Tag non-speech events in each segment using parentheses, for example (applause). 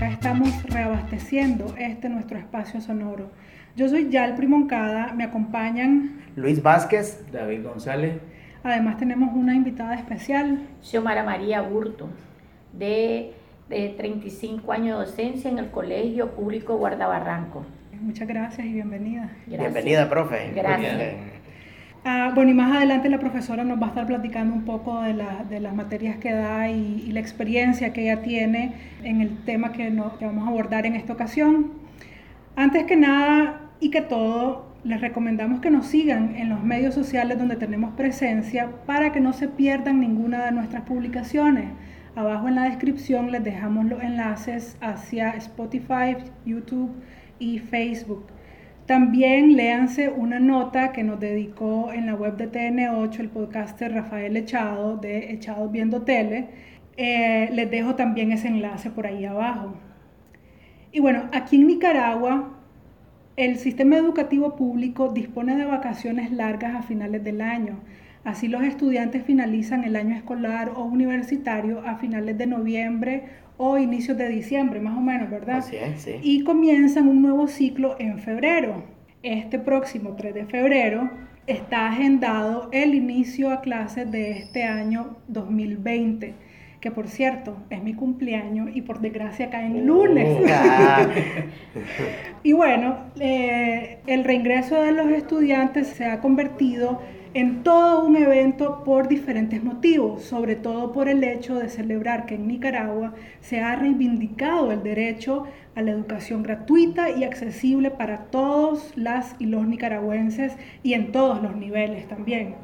acá estamos reabasteciendo este nuestro espacio sonoro. Yo soy Yal Primoncada, me acompañan Luis Vázquez, David González. Además tenemos una invitada especial. Xiomara María Burto, de, de 35 años de docencia en el Colegio Público Guardabarranco. Muchas gracias y bienvenida. Gracias. Bienvenida, profe. Gracias. Ah, bueno, y más adelante la profesora nos va a estar platicando un poco de, la- de las materias que da y, la experiencia que ella tiene en el tema que, no- que vamos a abordar en esta ocasión. Antes que nada y que todo, les recomendamos que nos sigan en los medios sociales donde tenemos presencia para que no se pierdan ninguna de nuestras publicaciones. Abajo en la descripción les dejamos los enlaces hacia Spotify, YouTube y Facebook. También léanse una nota que nos dedicó en la web de TN8 el podcaster Rafael Echado de Echados Viendo Tele. Eh, les dejo también ese enlace por ahí abajo. Y bueno, aquí en Nicaragua el sistema educativo público dispone de vacaciones largas a finales del año. Así los estudiantes finalizan el año escolar o universitario a finales de noviembre o inicios de diciembre, más o menos, ¿verdad? Así es, sí. y comienzan un nuevo ciclo en febrero. Este próximo 3 de febrero está agendado el inicio a clases de este año 2020, que por cierto es mi cumpleaños y por desgracia cae en lunes. Ah, (laughs) (laughs) Y bueno, eh, el reingreso de los estudiantes se ha convertido en todo un evento por diferentes motivos, sobre todo por el hecho de celebrar que en Nicaragua se ha reivindicado el derecho a la educación gratuita y accesible para todos las y los nicaragüenses y en todos los niveles también.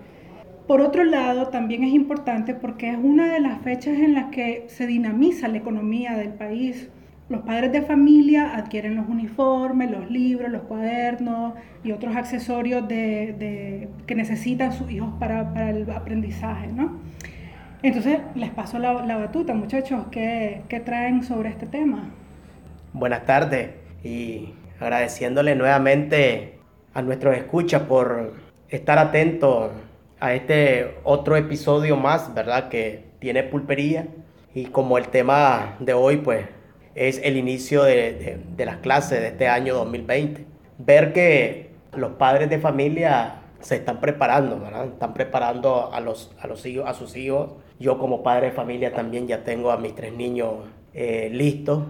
Por otro lado, también es importante porque es una de las fechas en las que se dinamiza la economía del país. Los padres de familia adquieren los uniformes, los libros, los cuadernos y otros accesorios de, que necesitan sus hijos para, el aprendizaje, ¿no? Entonces, les paso la, la batuta, muchachos, ¿qué, qué traen sobre este tema? buenas tardes y agradeciéndole nuevamente a nuestros escuchas por estar atentos a este otro episodio más, ¿verdad? Que tiene pulpería y como el tema de hoy, pues, es el inicio de, de- de las clases de este año 2020. Ver que los padres de familia se están preparando, ¿verdad? Están preparando a los, a los hijos, a sus hijos. Yo como padre de familia también ya tengo a mis tres niños eh, listos.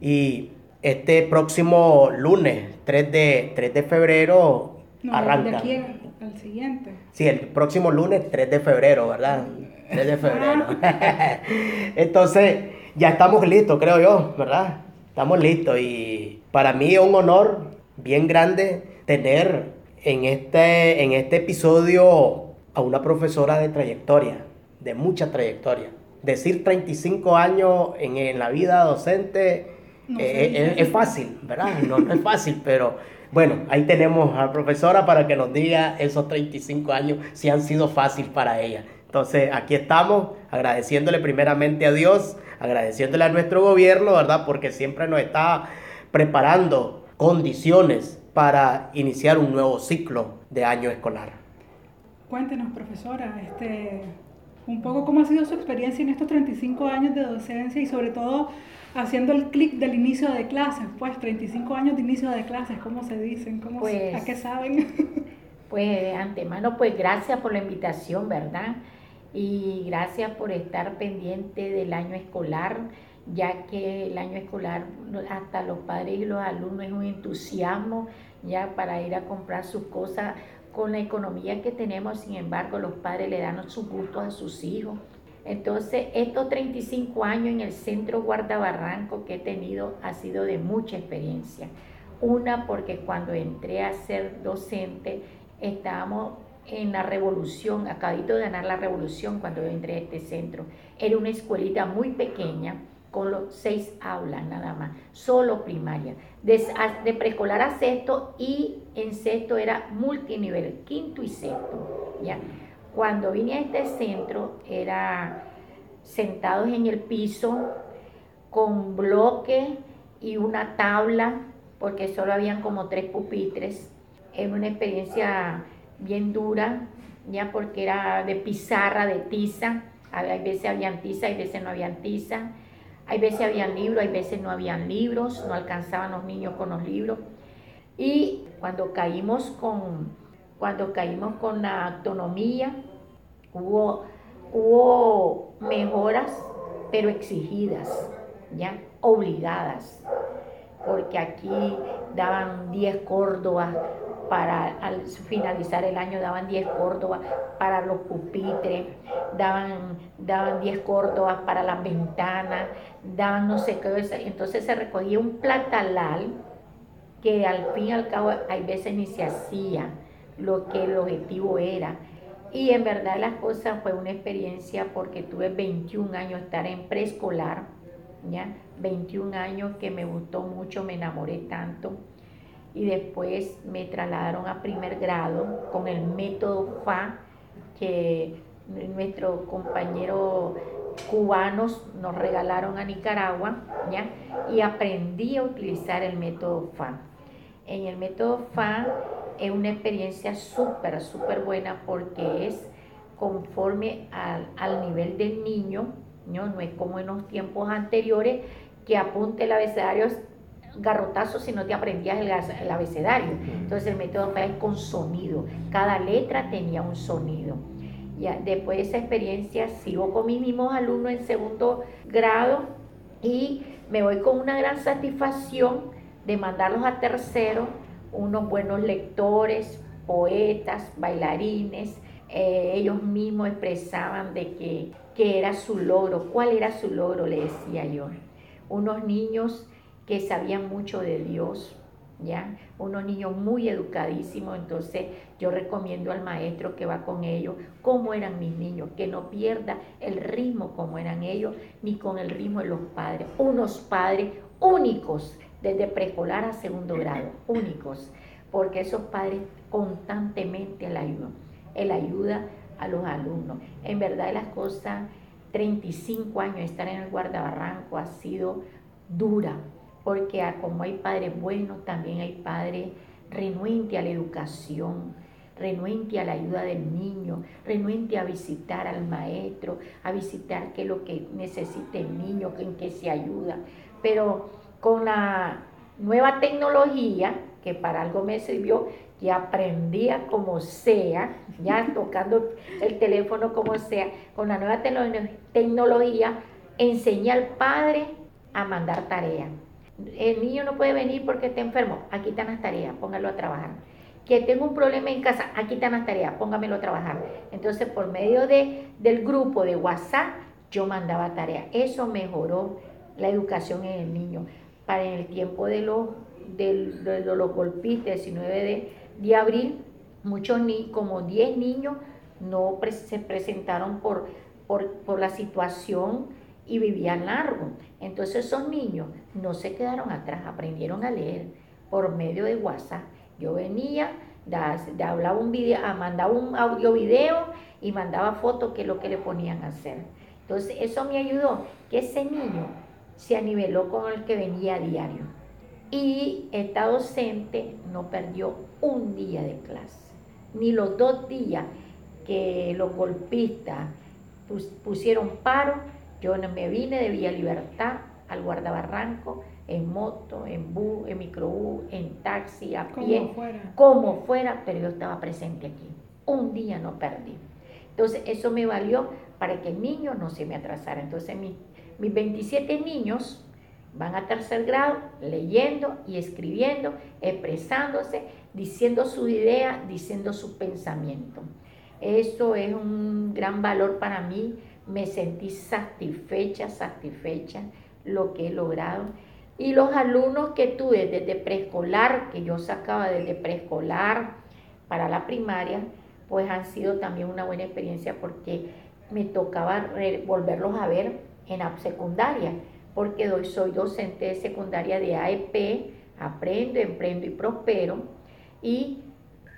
Y este próximo lunes, 3 de, 3 de febrero, No, arranca. de al siguiente. Sí, el próximo lunes 3 de febrero, ¿verdad? 3 de febrero. (laughs) Entonces, ya estamos listos, creo yo, ¿verdad? Estamos listos y para mí es un honor bien grande tener en este, en este episodio a una profesora de trayectoria, de mucha trayectoria. Decir 35 años en, en la vida docente No eh, dice es, es fácil, ¿verdad? No, no es fácil, pero bueno, ahí tenemos a la profesora para que nos diga esos 35 años si han sido fácil para ella. Entonces, aquí estamos agradeciéndole primeramente a Dios, agradeciéndole a nuestro gobierno, ¿verdad? Porque siempre nos está preparando condiciones para iniciar un nuevo ciclo de año escolar. Cuéntenos, profesora, este, un poco cómo ha sido su experiencia en estos 35 años de docencia y sobre todo haciendo el clic del inicio de clases, pues 35 años de inicio de clases, ¿cómo se dicen? ¿Cómo se- Pues- ¿A qué saben? (laughs) Pues de antemano, pues gracias por la invitación, ¿verdad? Y gracias por estar pendiente del año escolar, ya que el año escolar hasta los padres y los alumnos es un entusiasmo ya para ir a comprar sus cosas con la economía que tenemos, sin embargo, los padres le dan sus gustos a sus hijos. Entonces, estos 35 años en el centro Guardabarranco que he tenido ha sido de mucha experiencia. Una, porque cuando entré a ser docente, estábamos en la revolución, acabito de ganar la revolución cuando yo entré a este centro. Era una escuelita muy pequeña, con los seis aulas nada más, solo primaria. De, a- de preescolar a sexto y en sexto era multinivel, quinto y sexto. ¿ya? Cuando vine a este centro era sentados en el piso con bloque y una tabla, porque solo habían como tres pupitres. Era una experiencia bien dura, ya porque era de pizarra, de tiza. A veces habían tiza y veces no habían tiza. Hay veces habían libros, hay veces no habían libros, no alcanzaban los niños con los libros. Y cuando caímos con, cuando caímos con la autonomía, hubo, hubo mejoras, pero exigidas, ya, obligadas, porque aquí daban 10 córdobas para al finalizar el año daban 10 córdobas para los pupitres, daban, daban 10 córdobas para las ventanas, daban no sé qué, entonces se recogía un platalal que al fin y al cabo hay veces ni se hacía lo que el objetivo era. Y en verdad las cosas fue una experiencia porque tuve 21 años estar en preescolar, ¿ya? 21 años que me gustó mucho, me enamoré tanto y después me trasladaron a primer grado con el método FA que nuestros compañeros cubanos nos regalaron a Nicaragua, ¿ya? Y aprendí a utilizar el método FA. En el método FA es una experiencia súper, súper buena porque es conforme al, al, nivel del niño, ¿no? no es como en los tiempos anteriores que apunte el abecedario garrotazo si no te aprendías el, abecedario. Entonces el método es con sonido. Cada letra tenía un sonido. Ya, después de esa experiencia sigo con mis mismos alumnos en segundo grado y me voy con una gran satisfacción de mandarlos a tercero, unos buenos lectores, poetas, bailarines. Eh, ellos mismos expresaban de que, que era su logro, cuál era su logro, le decía yo. Unos niños que sabían mucho de Dios, ¿ya? Unos niños muy educadísimos, entonces yo recomiendo al maestro que va con ellos, cómo eran mis niños, que no pierda el ritmo como eran ellos, ni con el ritmo de los padres. Unos padres únicos, desde preescolar a segundo grado, únicos, porque esos padres constantemente la ayudan. Él ayuda a los alumnos. En verdad las cosas, 35 años estar en el guardabarranco ha sido dura, porque como hay padres buenos, también hay padres renuentes a la educación, renuente a la ayuda del niño, renuente a visitar al maestro, a visitar qué es lo que necesita el niño, en qué se ayuda. Pero con la nueva tecnología, que para algo me sirvió, que aprendía como sea, ya (laughs) tocando el teléfono como sea, con la nueva tecnología, enseñé al padre a mandar tareas el niño no puede venir porque está enfermo, aquí están las tareas, póngalo a trabajar. Que tengo un problema en casa, aquí están las tareas, póngamelo a trabajar. Entonces, por medio de, del grupo de WhatsApp, yo mandaba tareas. Eso mejoró la educación en el niño. Para en el tiempo de los, de, los golpistas, 19 de, de abril, muchos niños, como 10 niños, no se presentaron por, por, por la situación y vivían largo. Entonces esos niños no se quedaron atrás, aprendieron a leer por medio de WhatsApp. Yo venía, hablaba un video, ah, mandaba un audio video y mandaba fotos que es lo que le ponían a hacer. Entonces eso me ayudó que ese niño se aniveló con el que venía a diario. Y esta docente no perdió un día de clase, ni los dos días que los golpistas pusieron paro yo me vine de Villa Libertad al Guardabarranco en moto, en bus, en microbús, en taxi, a pie, como fuera. como fuera, pero yo estaba presente aquí. Un día no perdí. Entonces eso me valió para que el niño no se me atrasara. Entonces mis, mis 27 niños van a tercer grado leyendo y escribiendo, expresándose, diciendo su idea, diciendo su pensamiento. Eso es un gran valor para mí me sentí satisfecha, satisfecha lo que he logrado. Y los alumnos que tuve desde preescolar, que yo sacaba desde preescolar para la primaria, pues han sido también una buena experiencia porque me tocaba volverlos a ver en la secundaria, porque hoy soy docente de secundaria de AEP, aprendo, emprendo y prospero, y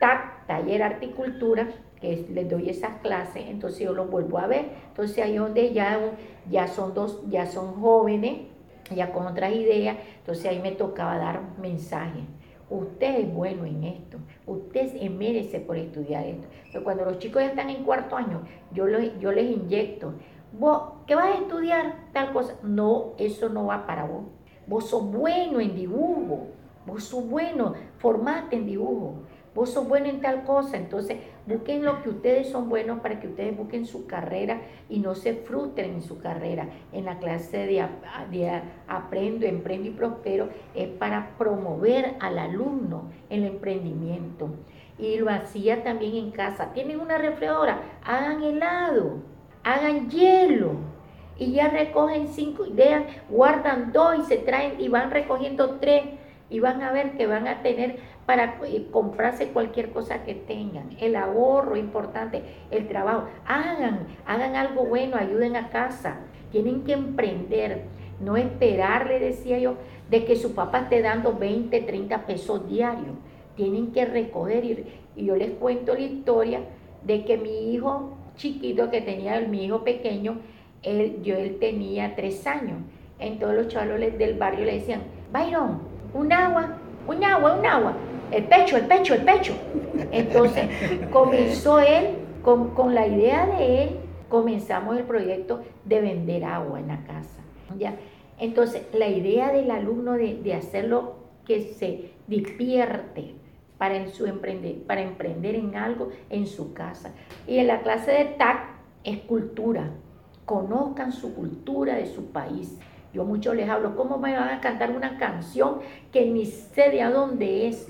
TAC, taller articultura, que les doy esas clases, entonces yo los vuelvo a ver. Entonces ahí donde ya, son dos, ya son jóvenes, ya con otras ideas, entonces ahí me tocaba dar mensajes. Usted es bueno en esto, usted merece por estudiar esto. Pero cuando los chicos ya están en cuarto año, yo, yo les inyecto vos, ¿qué vas a estudiar? Tal cosa. No, eso no va para vos. Vos sos bueno en dibujo, vos sos bueno, formate en dibujo, vos sos bueno en tal cosa. Entonces, busquen lo que ustedes son buenos para que ustedes busquen su carrera y no se frustren en su carrera. En la clase de, Aprendo, Emprendo y Prospero es para promover al alumno el emprendimiento. Y lo hacía también en casa. Tienen una refrigeradora, hagan helado, hagan hielo y ya recogen cinco ideas, guardan dos y se traen y van recogiendo tres y van a ver que van a tener para eh, comprarse cualquier cosa que tengan. El ahorro importante, el trabajo. Hagan, hagan algo bueno, ayuden a casa. Tienen que emprender, no esperar, le decía yo, de que su papá esté dando 20, 30 pesos diarios. Tienen que recoger y, y yo les cuento la historia de que mi hijo chiquito que tenía, mi hijo pequeño, él, yo, él tenía tres años. Entonces los chavales del barrio le decían, Byron, un agua, un agua, un agua, el pecho, el pecho, el pecho. Entonces comenzó él, con, con la idea de él, comenzamos el proyecto de vender agua en la casa. ¿ya? Entonces la idea del alumno de, de hacerlo que se despierte, para, su emprender, para emprender en algo en su casa. Y en la clase de TAC es cultura. Conozcan su cultura de su país. Yo mucho les hablo, ¿cómo me van a cantar una canción que ni sé de a dónde es?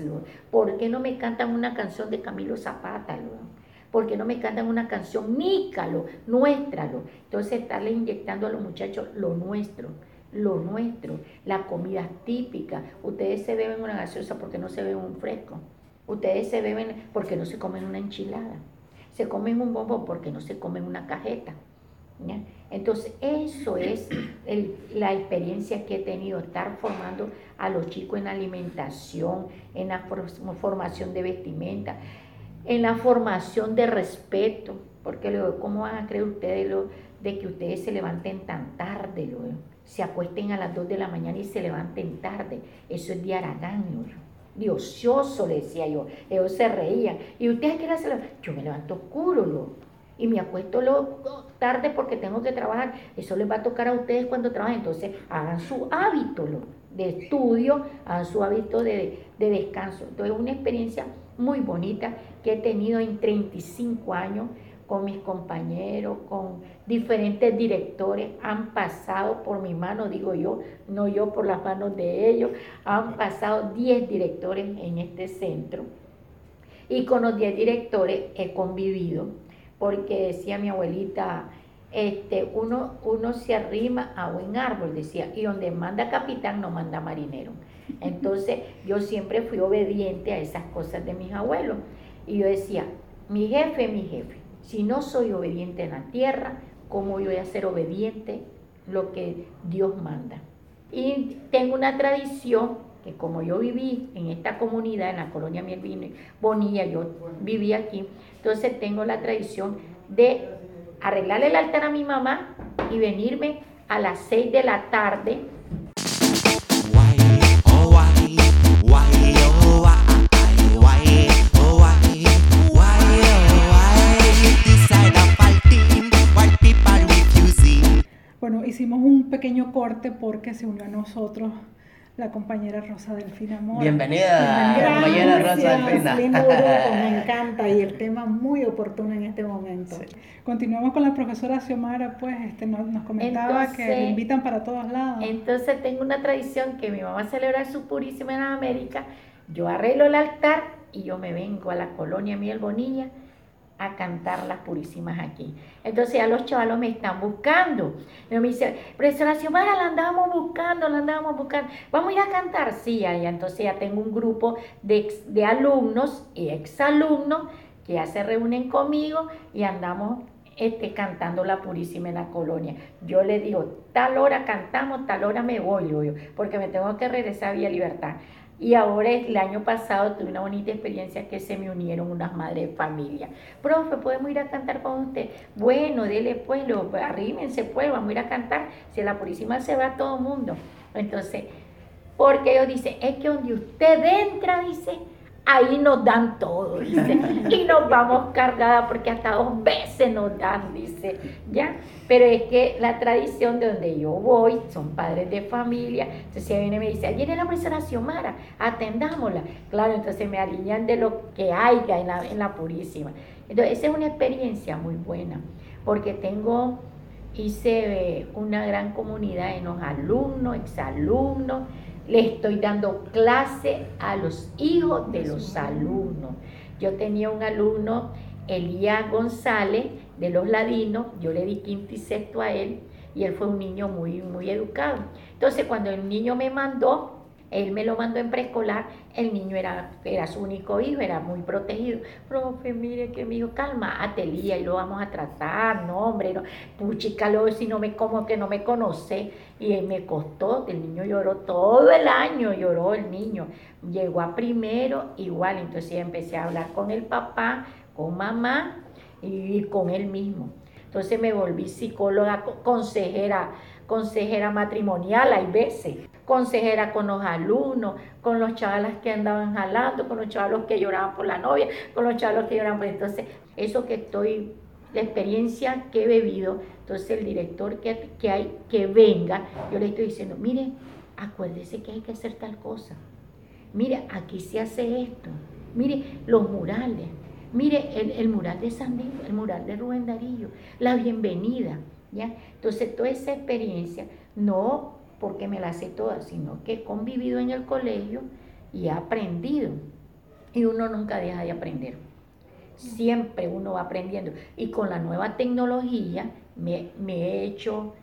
¿Por qué no me cantan una canción de Camilo Zapata? ¿Por qué no me cantan una canción nícalo, nuéstralo? Entonces estarle inyectando a los muchachos lo nuestro lo nuestro, la comida típica. Ustedes se beben una gaseosa porque no se beben un fresco. Ustedes se beben porque no se comen una enchilada. Se comen un bombo porque no se comen una cajeta. Entonces, eso es la experiencia que he tenido, estar formando a los chicos en alimentación, en la formación de vestimenta, en la formación de respeto, porque luego, ¿cómo van a creer ustedes de que ustedes se levanten tan tarde, luego? se acuesten a las 2 de la mañana y se levanten tarde? Eso es de Aragán, Diocioso, le decía yo. Ellos se reían. ¿Y ustedes qué hacen? Yo me levanto oscuro, y me acuesto lo, tarde porque tengo que trabajar. Eso les va a tocar a ustedes cuando trabajen. Entonces, hagan su hábito de estudio, hagan su hábito de, de descanso. Entonces, una experiencia muy bonita que he tenido en 35 años con mis compañeros, con diferentes directores, han pasado por mi mano, digo yo, no yo por las manos de ellos, han pasado 10 directores en este centro. Y con los 10 directores he convivido, porque decía mi abuelita, este, uno, uno se arrima a buen árbol, decía, y donde manda capitán no manda marinero. (laughs) Entonces yo siempre fui obediente a esas cosas de mis abuelos. Y yo decía, mi jefe, mi jefe. Si no soy obediente en la tierra, ¿cómo voy a ser obediente lo que Dios manda? Y tengo una tradición que como yo viví en esta comunidad, en la colonia Mielvino, Bonilla, yo viví aquí, entonces tengo la tradición de arreglarle el altar a mi mamá y venirme a las 6 de la tarde. Hicimos un pequeño corte porque se unió a nosotros la compañera Rosa Delfina Mora. Bienvenida, compañera Rosa Delfina. (laughs) me encanta y el tema muy oportuno en este momento. Continuamos con la profesora Xiomara, pues este, nos, comentaba que le invitan para todos lados. Entonces tengo una tradición que mi mamá celebra su purísima en América. Yo arreglo el altar y yo me vengo a la colonia Miel Bonilla a cantar las purísimas aquí. Entonces ya los chavalos me están buscando. Y me dice, profesora Xiomara, la andábamos buscando, la andábamos buscando. Vamos a ir a cantar. Sí, ya, entonces ya tengo un grupo de, de alumnos y exalumnos que ya se reúnen conmigo y andamos este, cantando la Purísima en la colonia. Yo le digo, tal hora cantamos, tal hora me voy, yo, porque me tengo que regresar a Vía Libertad. Y ahora el año pasado tuve una bonita experiencia que se me unieron unas madres de familia. Profe, ¿podemos ir a cantar con usted? Bueno, dele pues, lo, arrímense pues, vamos a ir a cantar. Si la Purísima se va todo el mundo. Entonces, porque ellos dicen, es que donde usted entra, dice, ahí nos dan todo, dice. Y nos (laughs) vamos cargada porque hasta dos veces nos dan, dice. ¿Ya? Pero es que la tradición de donde yo voy, son padres de familia, entonces ella viene y me dice, ayer viene la profesora Xiomara, atendámosla. Claro, entonces me alinean de lo que haya en la, en la Purísima. Entonces, esa es una experiencia muy buena, porque tengo, hice una gran comunidad en los alumnos, exalumnos, le estoy dando clase a los hijos de los alumnos. Yo tenía un alumno, Elías González, de los ladinos, yo le di quinto y sexto a él, y él fue un niño muy, muy educado. Entonces, cuando el niño me mandó, él me lo mandó en preescolar, el niño era, era su único hijo, era muy protegido. Profe, mire que mi hijo, calma, atelía y lo vamos a tratar, no, hombre, no, puchicalo, si no me como que no me conoce. Y me costó, el niño lloró todo el año, lloró el niño. Llegó a primero, igual, entonces empecé a hablar con el papá, con mamá y con él mismo. Entonces me volví psicóloga, consejera, consejera matrimonial, hay veces consejera con los alumnos, con los chavalas que andaban jalando, con los chavalos que lloraban por la novia, con los chavalos que lloraban por... Entonces, eso que estoy, la experiencia que he bebido, entonces el director que, que hay, que venga, yo le estoy diciendo, mire, acuérdese que hay que hacer tal cosa. Mire, aquí se hace esto. Mire, los murales. Mire, el, el mural de San el mural de Rubén Darillo, la bienvenida. Entonces, toda esa experiencia, no porque me la sé toda, sino que he convivido en el colegio y he aprendido. Y uno nunca deja de aprender. Siempre uno va aprendiendo. Y con la nueva tecnología me, me he hecho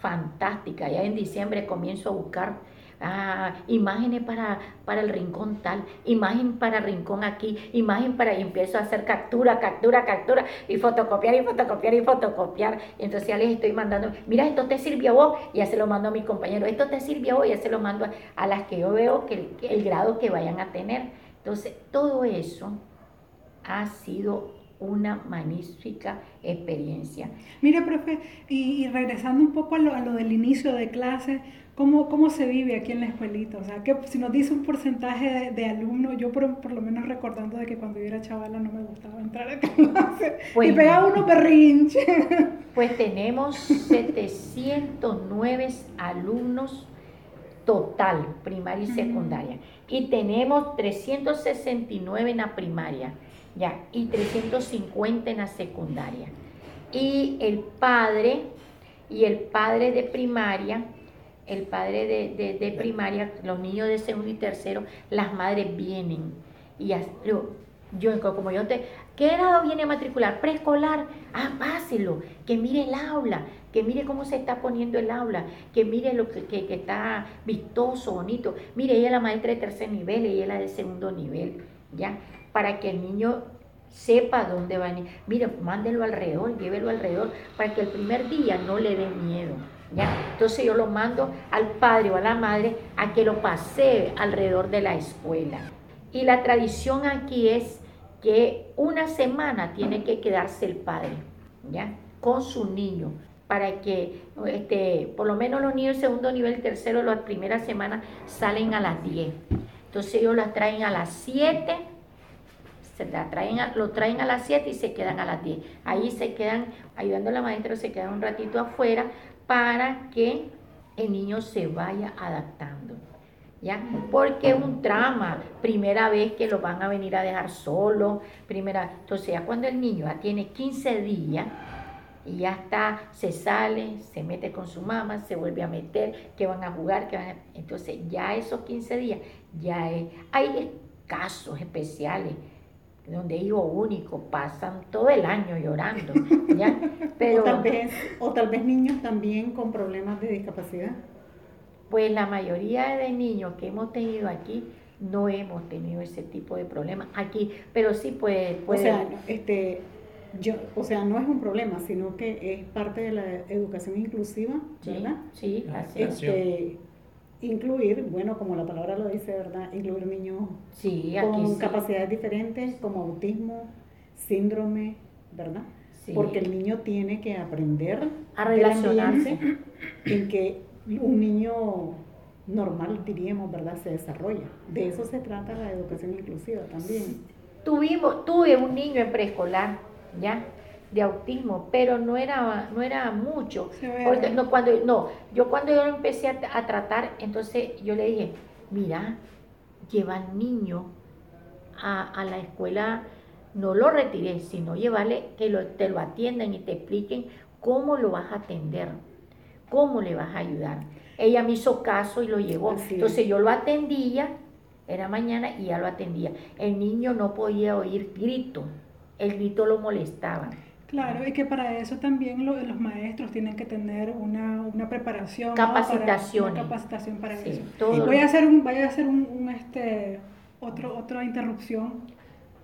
fantástica. Ya en diciembre comienzo a buscar ah, imágenes para, para el rincón tal, imagen para rincón aquí, imagen para, y empiezo a hacer captura, captura, captura, y fotocopiar, y fotocopiar, y fotocopiar. entonces ya les estoy mandando, mira, esto te sirvió a vos, y ya se lo mando a mi compañero, esto te sirvió a vos, y ya se lo mando a, las que yo veo que el, grado que vayan a tener. Entonces, todo eso ha sido una magnífica experiencia. Mire, profe, y, regresando un poco a lo, a lo, del inicio de clase, ¿Cómo, ¿Cómo se vive aquí en la escuelita? O sea, que si nos dice un porcentaje de, alumnos, yo por, por, lo menos recordando de que cuando yo era chavala no me gustaba entrar a (laughs) clase y pegaba unos berrinches. (laughs) Pues tenemos 709 alumnos total, primaria y secundaria. Y tenemos 369 en la primaria, ya, y 350 en la secundaria. Y el padre, y el padre de primaria, el padre de, primaria, los niños de segundo y tercero, las madres vienen. Y yo, yo, como yo te, ¿qué grado viene a matricular? Preescolar. Ah, páselo, que mire el aula, que mire cómo se está poniendo el aula, que mire lo que, que, está vistoso, bonito. Mire, ella es la maestra de tercer nivel, ella es la de segundo nivel, ¿ya? Para que el niño sepa dónde va a ir. Mire, mándelo alrededor, llévelo alrededor, para que el primer día no le dé miedo. Entonces yo lo mando al padre o a la madre a que lo pase alrededor de la escuela. Y la tradición aquí es que una semana tiene que quedarse el padre, ¿ya? Con su niño, para que este, por lo menos los niños de segundo nivel, tercero, las primeras semanas salen a las 10. Entonces ellos las traen a las 7, se la traen lo traen a las 7 y se quedan a las 10. Ahí se quedan ayudando a la maestra, se quedan un ratito afuera para que el niño se vaya adaptando. ¿Ya? Porque es un trama, primera vez que lo van a venir a dejar solo, primera, entonces ya cuando el niño ya tiene 15 días y ya está, se sale, se mete con su mamá, se vuelve a meter, que van a jugar, que van entonces ya esos 15 días, ya es, hay casos especiales, donde hijo único pasan todo el año llorando, ¿ya? (laughs) Pero, o, tal vez, o tal vez niños también con problemas de discapacidad. Pues la mayoría de niños que hemos tenido aquí no hemos tenido ese tipo de problemas aquí, pero sí puede... puede o sea, este, yo, o sea, no es un problema, sino que es parte de la educación inclusiva, ¿verdad? Sí, así este, incluir, bueno, como la palabra lo dice, ¿verdad? Incluir niños con capacidades diferentes, como autismo, síndrome, ¿verdad? Porque el niño tiene que aprender a relacionarse. En que un niño normal, diríamos, ¿verdad? Se desarrolla. De eso se trata la educación inclusiva también. Tuvimos, tuve un niño en preescolar, ¿ya? De autismo, pero no era, no era mucho. Porque no, cuando, no, yo cuando yo lo empecé a, tratar, entonces yo le dije, mira, lleva al niño a, la escuela, no lo retiré, sino llevarle que lo, te lo atiendan y te expliquen cómo lo vas a atender, cómo le vas a ayudar. Ella me hizo caso y lo llevó. Entonces yo lo atendía, era mañana y ya lo atendía. El niño no podía oír grito, el grito lo molestaba. Claro, y que para eso también los maestros tienen que tener una, preparación. Capacitación. una capacitación para eso. voy a hacer, un, voy a hacer un, este, otro, otra interrupción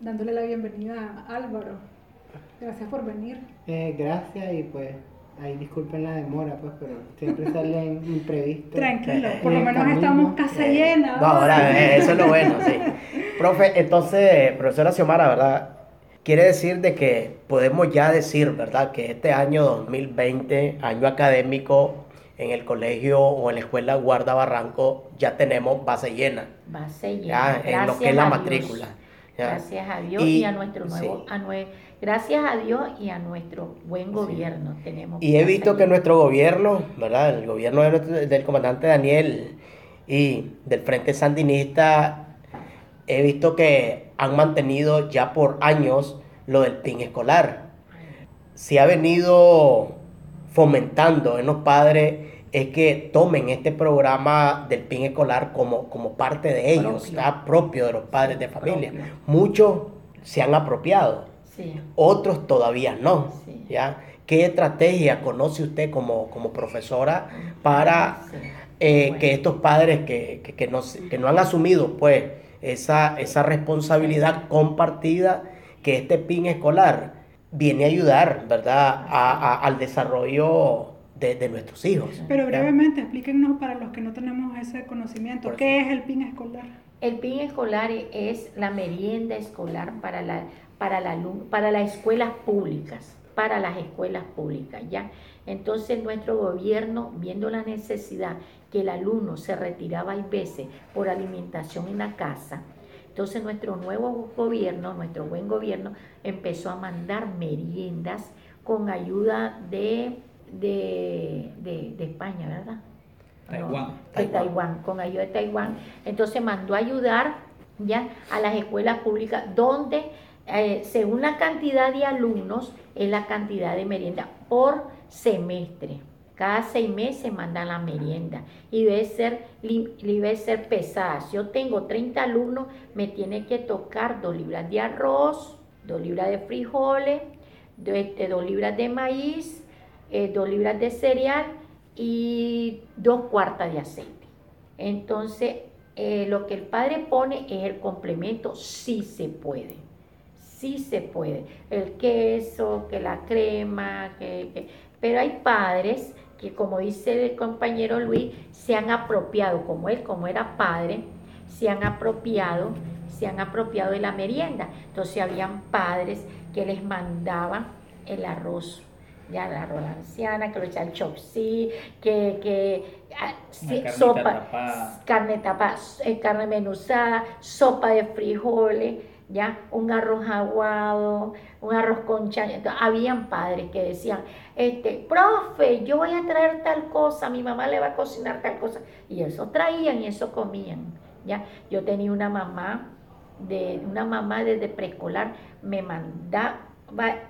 dándole la bienvenida a Álvaro. Gracias por venir. Eh, gracias y pues ahí disculpen la demora, pues, pero siempre salen imprevistos. Tranquilo, por lo menos estamos casa llena. No, ahora, eh, eso es lo bueno, sí. (laughs) Profe, entonces, profesora Xiomara, ¿verdad? Quiere decir de que podemos ya decir, ¿verdad?, que este año 2020, año académico, en el colegio o en la escuela Guarda Barranco, ya tenemos base llena. Base llena. en lo que es la matrícula. Gracias a Dios y, a nuestro nuevo, gracias a Dios y a nuestro buen gobierno tenemos. Y he visto que nuestro gobierno, ¿verdad? El gobierno del comandante Daniel y del Frente Sandinista, he visto que han mantenido ya por años lo del PIN escolar. Se ha venido fomentando en los padres es que tomen este programa del PIN escolar como, como parte de ellos, propio, propio de los padres de familia. Muchos se han apropiado, otros todavía no. ¿ya? ¿Qué estrategia conoce usted como, como profesora para eh, que estos padres que, que, no, que no han asumido pues esa, esa responsabilidad compartida que este PIN escolar viene a ayudar, ¿verdad?, al desarrollo de, nuestros hijos. Pero brevemente, explíquenos para los que no tenemos ese conocimiento, ¿qué es el PIN escolar? El PIN escolar es la merienda escolar para, la, para, la, para las escuelas públicas, para las escuelas públicas, ¿ya? Entonces nuestro gobierno, viendo la necesidad que el alumno se retiraba a veces por alimentación en la casa, entonces nuestro nuevo gobierno, nuestro buen gobierno, empezó a mandar meriendas con ayuda de, de, España, ¿verdad? Taiwán. de Taiwán, con ayuda de Taiwán. Entonces mandó a ayudar ya a las escuelas públicas donde eh, según la cantidad de alumnos es la cantidad de merienda por semestre. Cada seis meses mandan la merienda y debe ser, debe ser pesada. Si yo tengo 30 alumnos, me tiene que tocar dos libras de arroz, dos libras de frijoles, dos libras de maíz, eh, dos libras de cereal y dos cuartas de aceite. Entonces, eh, lo que el padre pone es el complemento, si se puede. Sí se puede. El queso, que la crema, que pero hay padres que, como dice el compañero Luis, se han apropiado, como él, como era padre, se han apropiado, se han apropiado de la merienda. Entonces habían padres que les mandaban el arroz ya la arroz anciana, que lo echan chopsí, que, que ah, sopa, carne tapada, eh, carne menuzada, sopa de frijoles, ya un arroz aguado, un arroz con chaña. habían padres que decían, este, profe, yo voy a traer tal cosa, mi mamá le va a cocinar tal cosa. Y eso traían y eso comían. ¿ya? Yo tenía una mamá, de, una mamá desde preescolar, me mandaba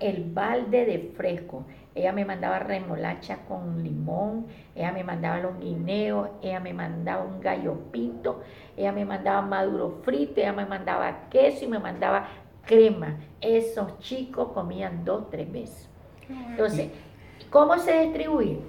el balde de fresco. Ella me mandaba remolacha con limón, ella me mandaba los guineos, ella me mandaba un gallo pinto, ella me mandaba maduro frito, ella me mandaba queso y me mandaba crema. Esos chicos comían dos, tres veces. Entonces, ¿cómo se distribuye?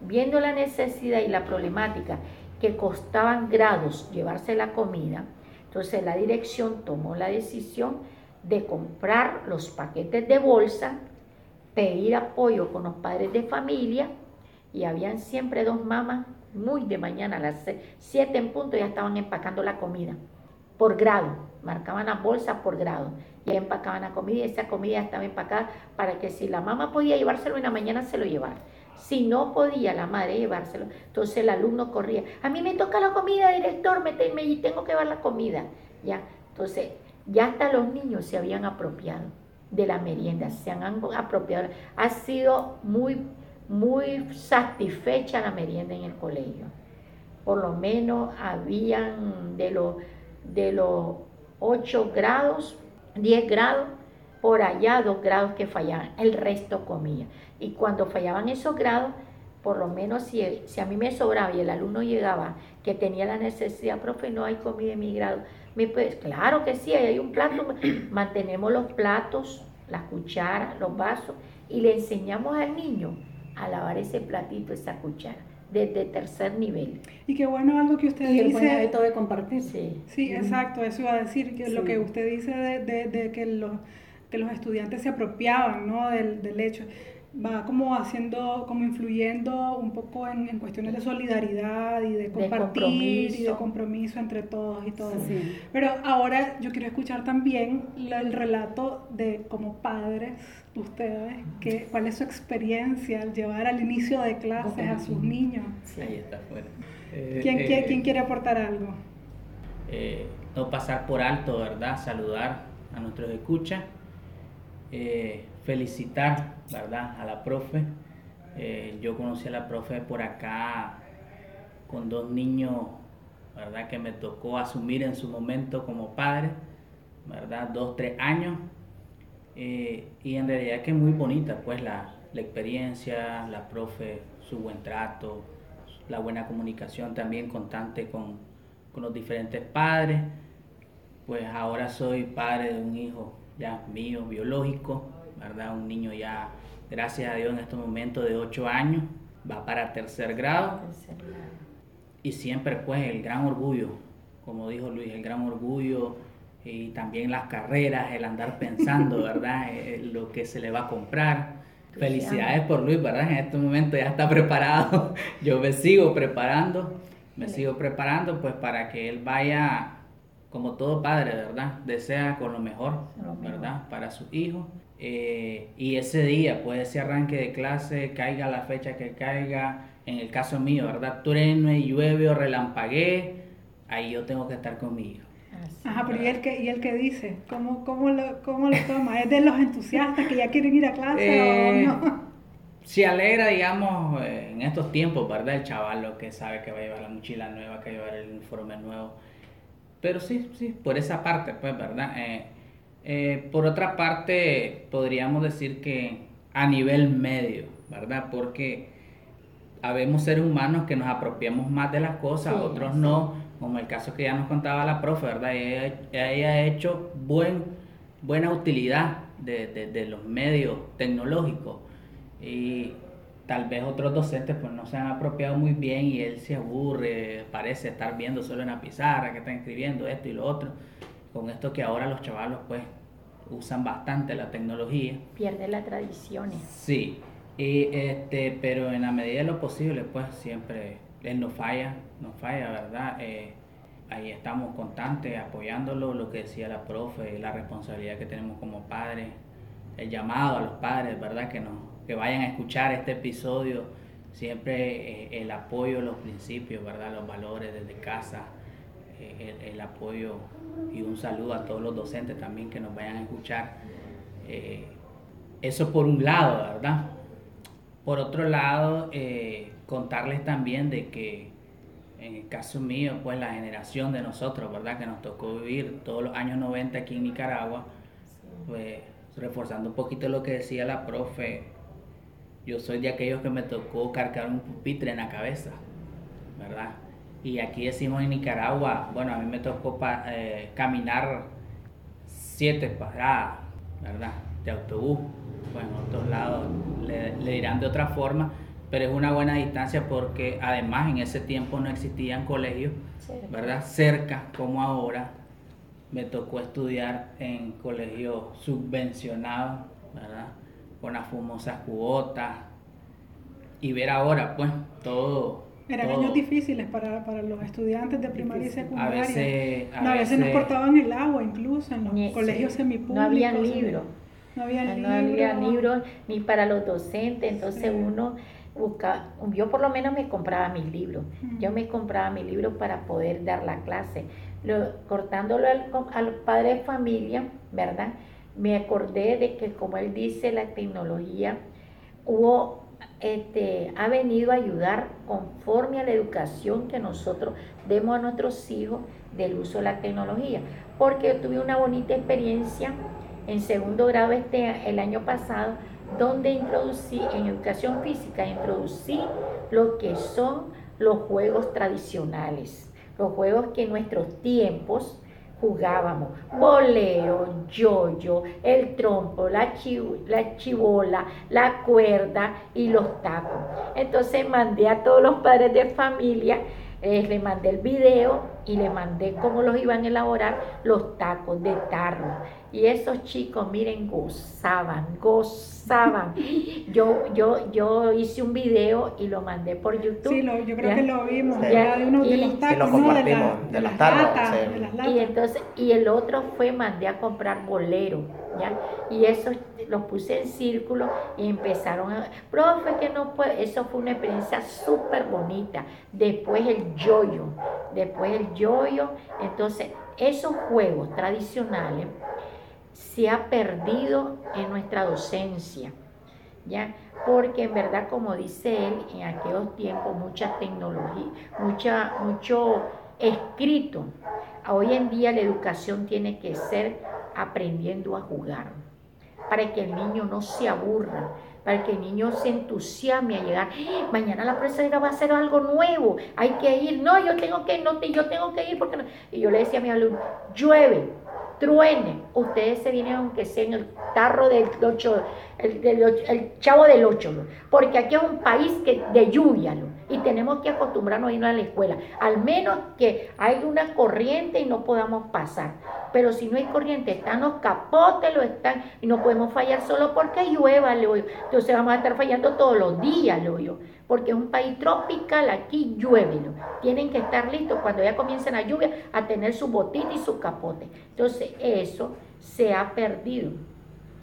Viendo la necesidad y la problemática que costaban grados llevarse la comida, entonces la dirección tomó la decisión de comprar los paquetes de bolsa, pedir apoyo con los padres de familia y habían siempre dos mamás muy de mañana a las siete en punto ya estaban empacando la comida por grado, marcaban las bolsas por grado y empacaban la comida y esa comida estaba empacada para que si la mamá podía llevárselo en la mañana se lo llevara. Si no podía la madre llevárselo, entonces el alumno corría, a mí me toca la comida, director, me, y tengo que llevar la comida. Ya, entonces ya hasta los niños se habían apropiado de la merienda, se han apropiado. Ha sido muy, muy satisfecha la merienda en el colegio. Por lo menos habían de los, de los 8 grados, 10 grados, por allá 2 grados que fallaban, el resto comía. Y cuando fallaban esos grados, por lo menos si, si a mí me sobraba y el alumno llegaba que tenía la necesidad, profe, no hay comida en mi grado, me pues, claro que sí, hay un plato, (clears throat) mantenemos los platos, las cucharas, los vasos y le enseñamos al niño a lavar ese platito, esa cuchara desde tercer nivel. Y qué bueno algo que usted dice. El hábito de compartir. Sí, sí exacto, eso iba a decir, que lo que usted dice de, de, que, los, que los estudiantes se apropiaban ¿no? del, del hecho va como haciendo, como influyendo un poco en, en cuestiones de solidaridad y de compartir y de compromiso entre todos y todo. Pero ahora yo quiero escuchar también el relato de como padres ustedes, que, cuál es su experiencia al llevar al inicio de clases a sus niños. Ahí está fuera. ¿Quién, eh, ¿quién, quiere aportar algo? Eh, no pasar por alto, ¿verdad? Saludar a nuestros escuchas. Eh, felicitar, ¿verdad? A la profe. Eh, yo conocí a la profe por acá con dos niños, ¿verdad? Que me tocó asumir en su momento como padre, ¿verdad? Dos, tres años. Eh, y en realidad que muy bonita, pues, la, la experiencia, la profe, su buen trato, la buena comunicación también constante con, con los diferentes padres. Pues ahora soy padre de un hijo ya mío, biológico, ¿verdad? Un niño ya, gracias a Dios, en este momento de 8 años, va para tercer grado. Y siempre pues el gran orgullo, como dijo Luis, el gran orgullo y también las carreras, el andar pensando, (laughs) ¿verdad? Eh, lo que se le va a comprar. Felicidades por Luis, ¿verdad? En este momento ya está preparado. (laughs) Yo me sigo preparando, me sigo preparando pues para que él vaya como todo padre, ¿verdad? Desea con lo mejor, ¿verdad? Para su hijo. Eh, y ese día, pues ese arranque de clase, caiga la fecha que caiga, en el caso mío, ¿verdad? Truene, llueve o relampaguee, ahí yo tengo que estar con mi hijo. Ajá, pero ¿y el que, y el que dice? ¿Cómo, cómo, lo, ¿Cómo lo toma? ¿Es de los entusiastas que ya quieren ir a clase o eh, no? Se alegra, digamos, en estos tiempos, ¿verdad? El chaval lo que sabe que va a llevar la mochila nueva, que va a llevar el uniforme nuevo. Pero sí, sí, por esa parte, pues, ¿verdad? Eh, eh, por otra parte, podríamos decir que a nivel medio, ¿verdad? Porque habemos seres humanos que nos apropiamos más de las cosas, otros no, como el caso que ya nos contaba la profe, ¿verdad? Ella, ha hecho buen, buena utilidad de, de, los medios tecnológicos y tal vez otros docentes pues no se han apropiado muy bien y él se aburre, parece estar viendo solo en la pizarra que están escribiendo esto y lo otro con esto que ahora los chavalos pues usan bastante la tecnología. Pierde las tradiciones. Sí, y este, pero en la medida de lo posible pues siempre él no falla, no falla, ¿verdad? Eh, ahí estamos constantes apoyándolo, lo que decía la profe, la responsabilidad que tenemos como padres, el llamado a los padres, ¿verdad? Que, nos, que vayan a escuchar este episodio, siempre eh, el apoyo, los principios, ¿verdad? Los valores desde casa, eh, el, apoyo y un saludo a todos los docentes también que nos vayan a escuchar. Eh, eso por un lado, ¿verdad? Por otro lado, eh, contarles también de que en el caso mío, pues la generación de nosotros, ¿verdad? Que nos tocó vivir todos los años 90 aquí en Nicaragua, pues reforzando un poquito lo que decía la profe, yo soy de aquellos que me tocó cargar un pupitre en la cabeza, ¿verdad? Y aquí decimos en Nicaragua, bueno, a mí me tocó eh, caminar siete paradas, ¿verdad? De autobús. Bueno, en otros lados le, dirán de otra forma, pero es una buena distancia porque además en ese tiempo no existían colegios, ¿verdad? Cerca como ahora. Me tocó estudiar en colegios subvencionados, ¿verdad? Con las famosas cuotas. Y ver ahora, pues, todo Eran años difíciles para, para, los estudiantes de primaria y secundaria. A veces, a, veces, nos cortaban el agua, incluso en los colegios semipúblicos. No había libros. No había libros. No había libros ni para los docentes, entonces uno buscaba, yo por lo menos me compraba mis libros. Yo me compraba mis libros para poder dar la clase. Lo, cortándolo al, al padre de familia, ¿verdad? Me acordé de que, como él dice, la tecnología hubo este, ha venido a ayudar conforme a la educación que nosotros demos a nuestros hijos del uso de la tecnología. Porque yo tuve una bonita experiencia en segundo grado este, el año pasado, donde introducí en educación física, introducí lo que son los juegos tradicionales, los juegos que en nuestros tiempos jugábamos bolero, yoyo, el trompo, la, la chivola, la cuerda y los tacos. Entonces mandé a todos los padres de familia, eh, les mandé el video y les mandé cómo los iban a elaborar los tacos de tarro. Y esos chicos, miren, gozaban, gozaban. Yo, yo, yo hice un video y lo mandé por YouTube. Sí, yo creo que lo vimos. Ya. de uno de los tacos, ¿no? De, de, las latas, Y entonces, y el otro fue mandé a comprar bolero, ¿ya? Y eso los puse en círculo y empezaron a, profe, que no puede, eso fue una experiencia súper bonita. Después el yoyo, después el yoyo, entonces esos juegos tradicionales se ha perdido en nuestra docencia, ¿ya? Porque en verdad, como dice él, en aquellos tiempos mucha tecnología, mucha, mucho escrito. Hoy en día la educación tiene que ser aprendiendo a jugar, para que el niño no se aburra, para que el niño se entusiasme a llegar. ¡Ah! Mañana la profesora va a hacer algo nuevo, hay que ir. No, yo tengo que, no, yo tengo que ir porque no. Y yo le decía a mi alumno, llueve, truene, ustedes se vienen aunque sea en el tarro del 8, el, chavo del 8, porque aquí es un país que, de lluvia, y tenemos que acostumbrarnos a ir a la escuela, al menos que hay una corriente y no podamos pasar. Pero si no hay corriente, están los capotes, lo están, y no podemos fallar solo porque llueva, le Entonces vamos a estar fallando todos los días, lo yo porque es un país tropical, aquí llueve. Tienen que estar listos cuando ya comiencen la lluvia a tener su botita y su capote. Entonces eso se ha perdido.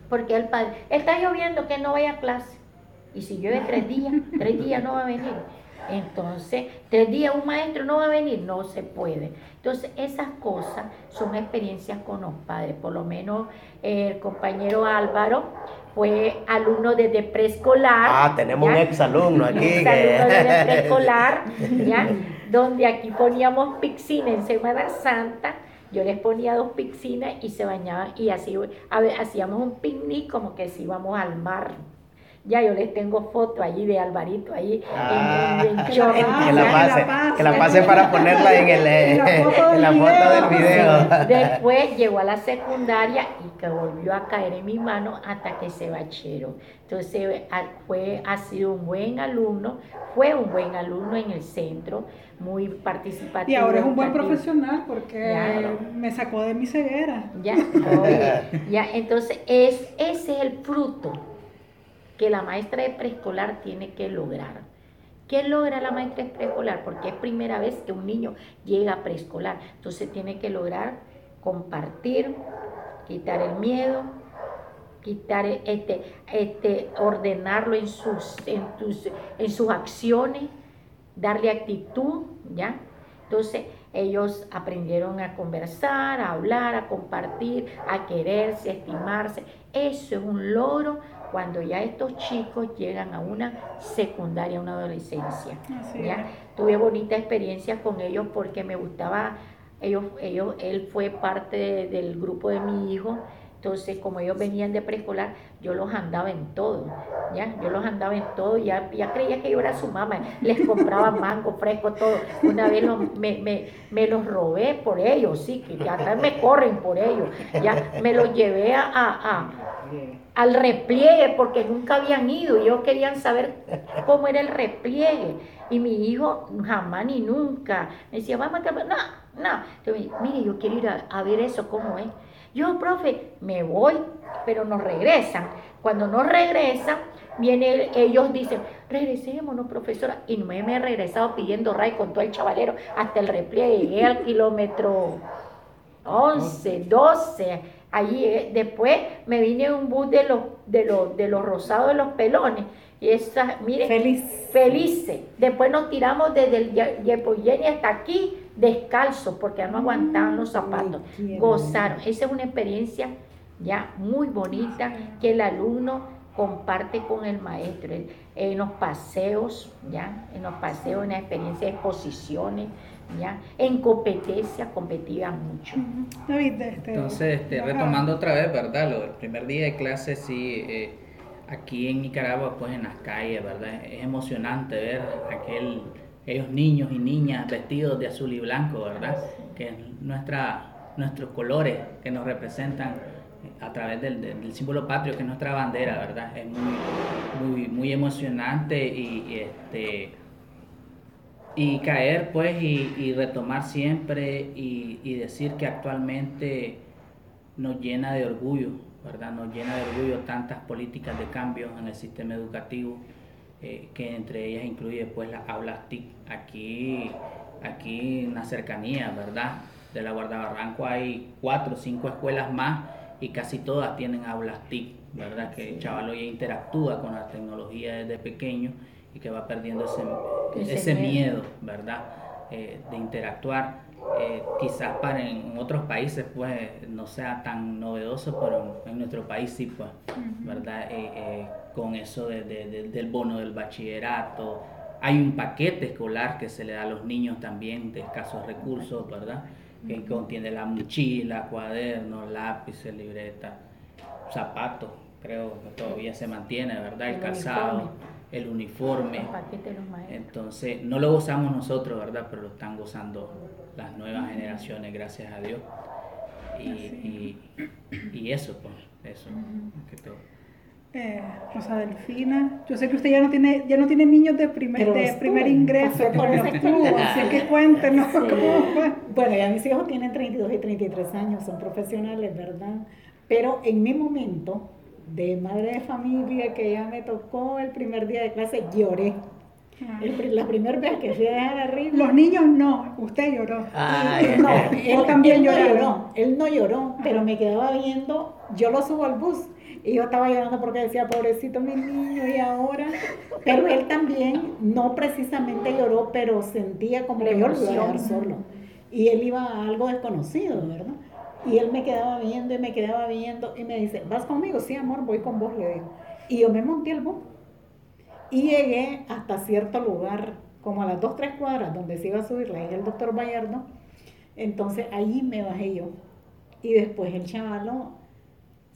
Porque el padre, está lloviendo que no vaya a clase. Y si llueve tres días, tres días no va a venir. Entonces, tres días un maestro no va a venir, no se puede. Entonces, esas cosas son experiencias con los padres. Por lo menos el compañero Álvaro fue alumno desde preescolar. Ah, tenemos un exalumno aquí. Un exalumno desde preescolar, (laughs) ¿ya? donde aquí poníamos piscina en Semana Santa. Yo les ponía dos piscinas y se bañaban y así hacíamos un picnic como que si íbamos al mar. Ya yo les tengo foto allí de Alvarito, ahí en, en, que, la pase, que la pase para ponerla en, el, en la, foto, del video. Después llegó a la secundaria y que volvió a caer en mi mano hasta que se bachero. Entonces fue, ha sido un buen alumno, fue un buen alumno en el centro, muy participativo. Y ahora es un buen profesional porque me sacó de mi ceguera. Ya, ya, entonces es, ese es el fruto que la maestra de preescolar tiene que lograr. ¿Qué logra la maestra de preescolar? Porque es primera vez que un niño llega a preescolar. Entonces tiene que lograr compartir, quitar el miedo, quitar este, este, ordenarlo en sus, en, en sus acciones, darle actitud, ¿ya? Entonces ellos aprendieron a conversar, a hablar, a compartir, a quererse, a estimarse. Eso es un logro cuando ya estos chicos llegan a una secundaria, a una adolescencia. ¿ya? Tuve bonita experiencia con ellos porque me gustaba, ellos, ellos, él fue parte del grupo de mi hijo, entonces como ellos venían de preescolar, yo los andaba en todo, ¿ya? Yo los andaba en todo, ya, ya creía que yo era su mamá, les compraba (laughs) mango fresco, todo. Una vez me, me, los robé por ellos, sí, que ya me corren por ellos, ya me los llevé a, a al repliegue porque nunca habían ido ellos querían saber cómo era el repliegue. Y mi hijo jamás ni nunca me decía, vamos a no, no. Entonces, mire, yo quiero ir a, ver eso, cómo es. Yo, profe, me voy, pero nos regresan. Cuando nos regresan, viene, ellos dicen, regresémonos, profesora, y no me, he regresado pidiendo ray con todo el chavalero hasta el repliegue, llegué al (laughs) kilómetro 11, 12, allí, eh, después me vine un bus de los, de los, de los rosados de los pelones, y esa, miren, Feliz. felices. Después nos tiramos desde el Yepoyeni hasta aquí descalzos porque no aguantaban los zapatos. Gozaron. Esa es una experiencia ya muy bonita que el alumno comparte con el maestro en los paseos, ya, en los paseos, en la experiencia de exposiciones, ya, en competencia competía mucho. Este, Entonces, este, retomando otra vez, ¿verdad? Lo del primer día de clase, sí, eh, aquí en Nicaragua, pues en las calles, ¿verdad? Es emocionante ver aquel, aquellos niños y niñas vestidos de azul y blanco, ¿verdad? Que nuestra, nuestros colores que nos representan a través del, símbolo patrio que es nuestra bandera, ¿verdad? Es muy, muy, emocionante y, este, y caer pues y, retomar siempre y, y, decir que actualmente nos llena de orgullo, ¿verdad? Nos llena de orgullo tantas políticas de cambio en el sistema educativo, eh, que entre ellas incluye pues las aulas TIC. Aquí, aquí en la cercanía, ¿verdad? De la Guardabarranco hay cuatro o cinco escuelas más y casi todas tienen aulas TIC, ¿verdad? Que el chaval ya interactúa con la tecnología desde pequeño y que va perdiendo ese, ese, miedo, ¿verdad? Eh, de interactuar. Eh, quizás para en otros países pues no sea tan novedoso, pero en nuestro país sí, pues, ¿verdad? Eh, con eso de, del bono del bachillerato. Hay un paquete escolar que se le da a los niños también de escasos recursos, ¿verdad? que contiene la mochila, cuadernos, lápices, libreta, zapatos, creo que todavía se mantiene, ¿verdad? El, calzado, el uniforme. Entonces, no lo gozamos nosotros, ¿verdad? Pero lo están gozando las nuevas generaciones, gracias a Dios. Y, y, eso, pues, eso, que todo eh, Rosa Delfina. Yo sé que usted ya no tiene, ya no tiene niños de primer, de primer ingreso, pero (laughs) así que cuéntenos Bueno, ya mis hijos tienen 32 y 33 años, son profesionales, ¿verdad? Pero en mi momento de madre de familia, que ya me tocó el primer día de clase, lloré. Ah. la primera vez que fui a dejar arriba. Los niños no, usted lloró. no, él (laughs) también lloró. Él no lloró, pero me quedaba viendo, yo lo subo al bus y yo estaba llorando porque decía, pobrecito mi niño, y ahora. Pero él también, no precisamente lloró, pero sentía como que yo lo iba solo. Y él iba a algo desconocido, ¿verdad? Y él me quedaba viendo y me quedaba viendo y me dice, ¿vas conmigo? Sí, amor, voy con vos, le digo. Y yo me monté al bus. Y llegué hasta cierto lugar, como a las dos, tres cuadras donde se iba a subir la el doctor Bayardo. Entonces ahí me bajé yo. Y después el chavalo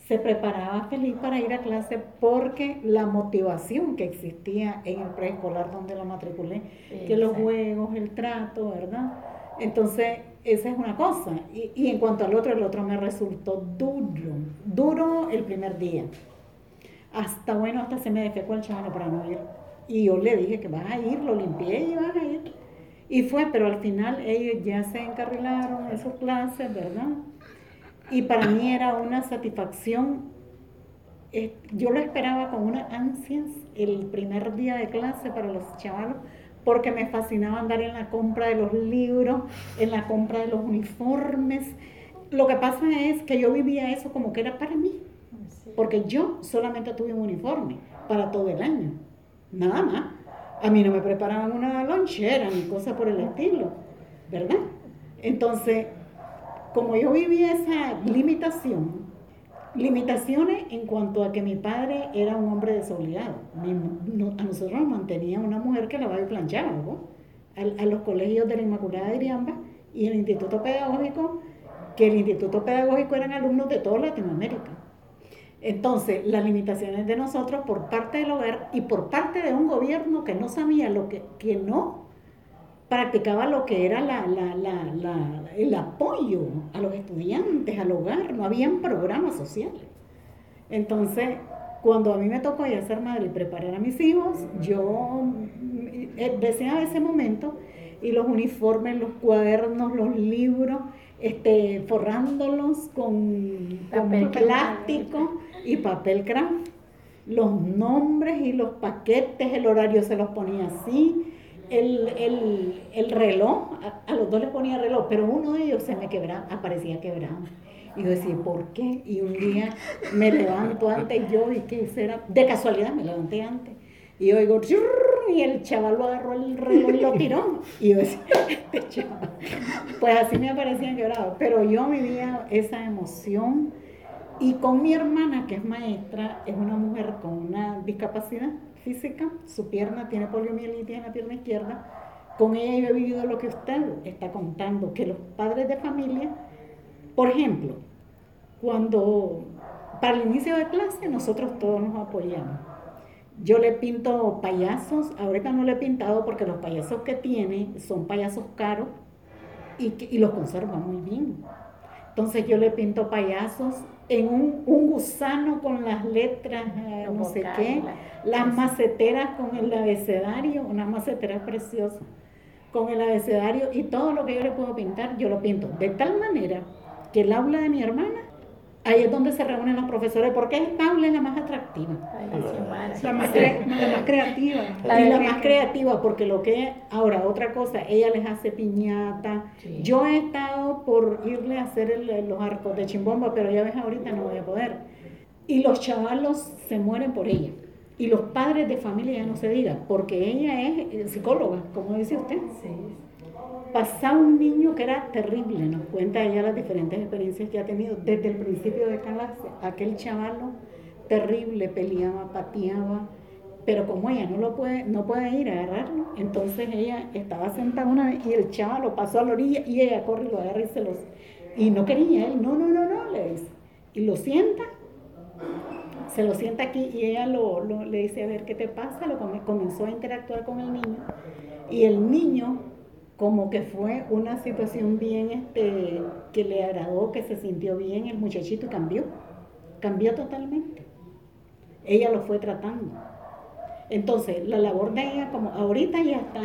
se preparaba feliz para ir a clase porque la motivación que existía en el preescolar donde lo matriculé, que los juegos, el trato, ¿verdad? Entonces, esa es una cosa. Y, en cuanto al otro, el otro me resultó duro, duro el primer día. Hasta, bueno, hasta se me defecó el chaval para no ir. Y yo le dije que vas a ir, lo limpié y vas a ir. Y fue, pero al final ellos ya se encarrilaron en sus clases, ¿verdad? Y para mí era una satisfacción. Eh, yo lo esperaba con una ansias el primer día de clase para los chavalos, porque me fascinaba andar en la compra de los libros, en la compra de los uniformes. Lo que pasa es que yo vivía eso como que era para mí, porque yo solamente tuve un uniforme para todo el año, nada más. A mí no me preparaban una lonchera ni cosa por el estilo, ¿verdad? Entonces, como yo vivía esa limitación, limitaciones en cuanto a que mi padre era un hombre desobligado. a nosotros nos mantenía una mujer que lavaba y planchaba, a, los colegios de la Inmaculada de Iriamba y el Instituto Pedagógico, que el Instituto Pedagógico eran alumnos de toda Latinoamérica. Entonces, las limitaciones de nosotros por parte del hogar y por parte de un gobierno que no sabía lo que, que no practicaba lo que era la, el apoyo a los estudiantes, al hogar, no habían programas sociales. Entonces, cuando a mí me tocó ya ser madre y preparar a mis hijos, yo eh, deseaba ese momento y los uniformes, los cuadernos, los libros, este, forrándolos con, con plástico y papel craft los nombres y los paquetes, el horario se los ponía así, el, el, reloj, a, los dos les ponía reloj, pero uno de ellos se me quebraba, aparecía quebrado. Y yo decía, ¿por qué? Y un día me levanto antes yo, ¿y qué será? De casualidad me levanté antes. Y oigo, y el chaval lo agarró el reloj y lo tiró. Y yo decía, este chaval. Pues así me aparecían quebrados. Pero yo vivía esa emoción. Y con mi hermana, que es maestra, es una mujer con una discapacidad física, su pierna tiene poliomielitis en la pierna izquierda. Con ella yo he vivido lo que usted está contando, que los padres de familia, por ejemplo, cuando para el inicio de clase nosotros todos nos apoyamos yo le pinto payasos, ahorita no le he pintado porque los payasos que tiene son payasos caros y, y los conserva muy bien. Entonces yo le pinto payasos en un, gusano con las letras, eh, no sé qué, las maceteras con el abecedario, una macetera preciosa, con el abecedario y todo lo que yo le puedo pintar, yo lo pinto de tal manera que el aula de mi hermana Ahí es donde se reúnen los profesores, porque esta aula es la más atractiva. la, más creativa. y la más creativa, porque lo que, ahora, otra cosa, ella les hace piñata. Yo he estado por irle a hacer los arcos de chimbomba, pero ya ves, ahorita no voy a poder. Y los chavalos se mueren por ella. Y los padres de familia ya no se diga, porque ella es psicóloga, como dice usted. Sí pasaba un niño que era terrible, nos cuenta ella las diferentes experiencias que ha tenido desde el principio de clase, aquel chavalo terrible, peleaba, pateaba, pero como ella no lo puede, no puede ir a agarrarlo, entonces ella estaba sentada una vez y el chavalo pasó a la orilla y ella corre y lo agarra y se los... Y no quería él, no, no, no, no, le dice. Y lo sienta, se lo sienta aquí y ella lo, le dice, a ver, ¿qué te pasa? Lo comenzó a interactuar con el niño y el niño como que fue una situación bien este, que le agradó, que se sintió bien el muchachito cambió, cambió totalmente. Ella lo fue tratando. Entonces, la labor de ella, como ahorita ya está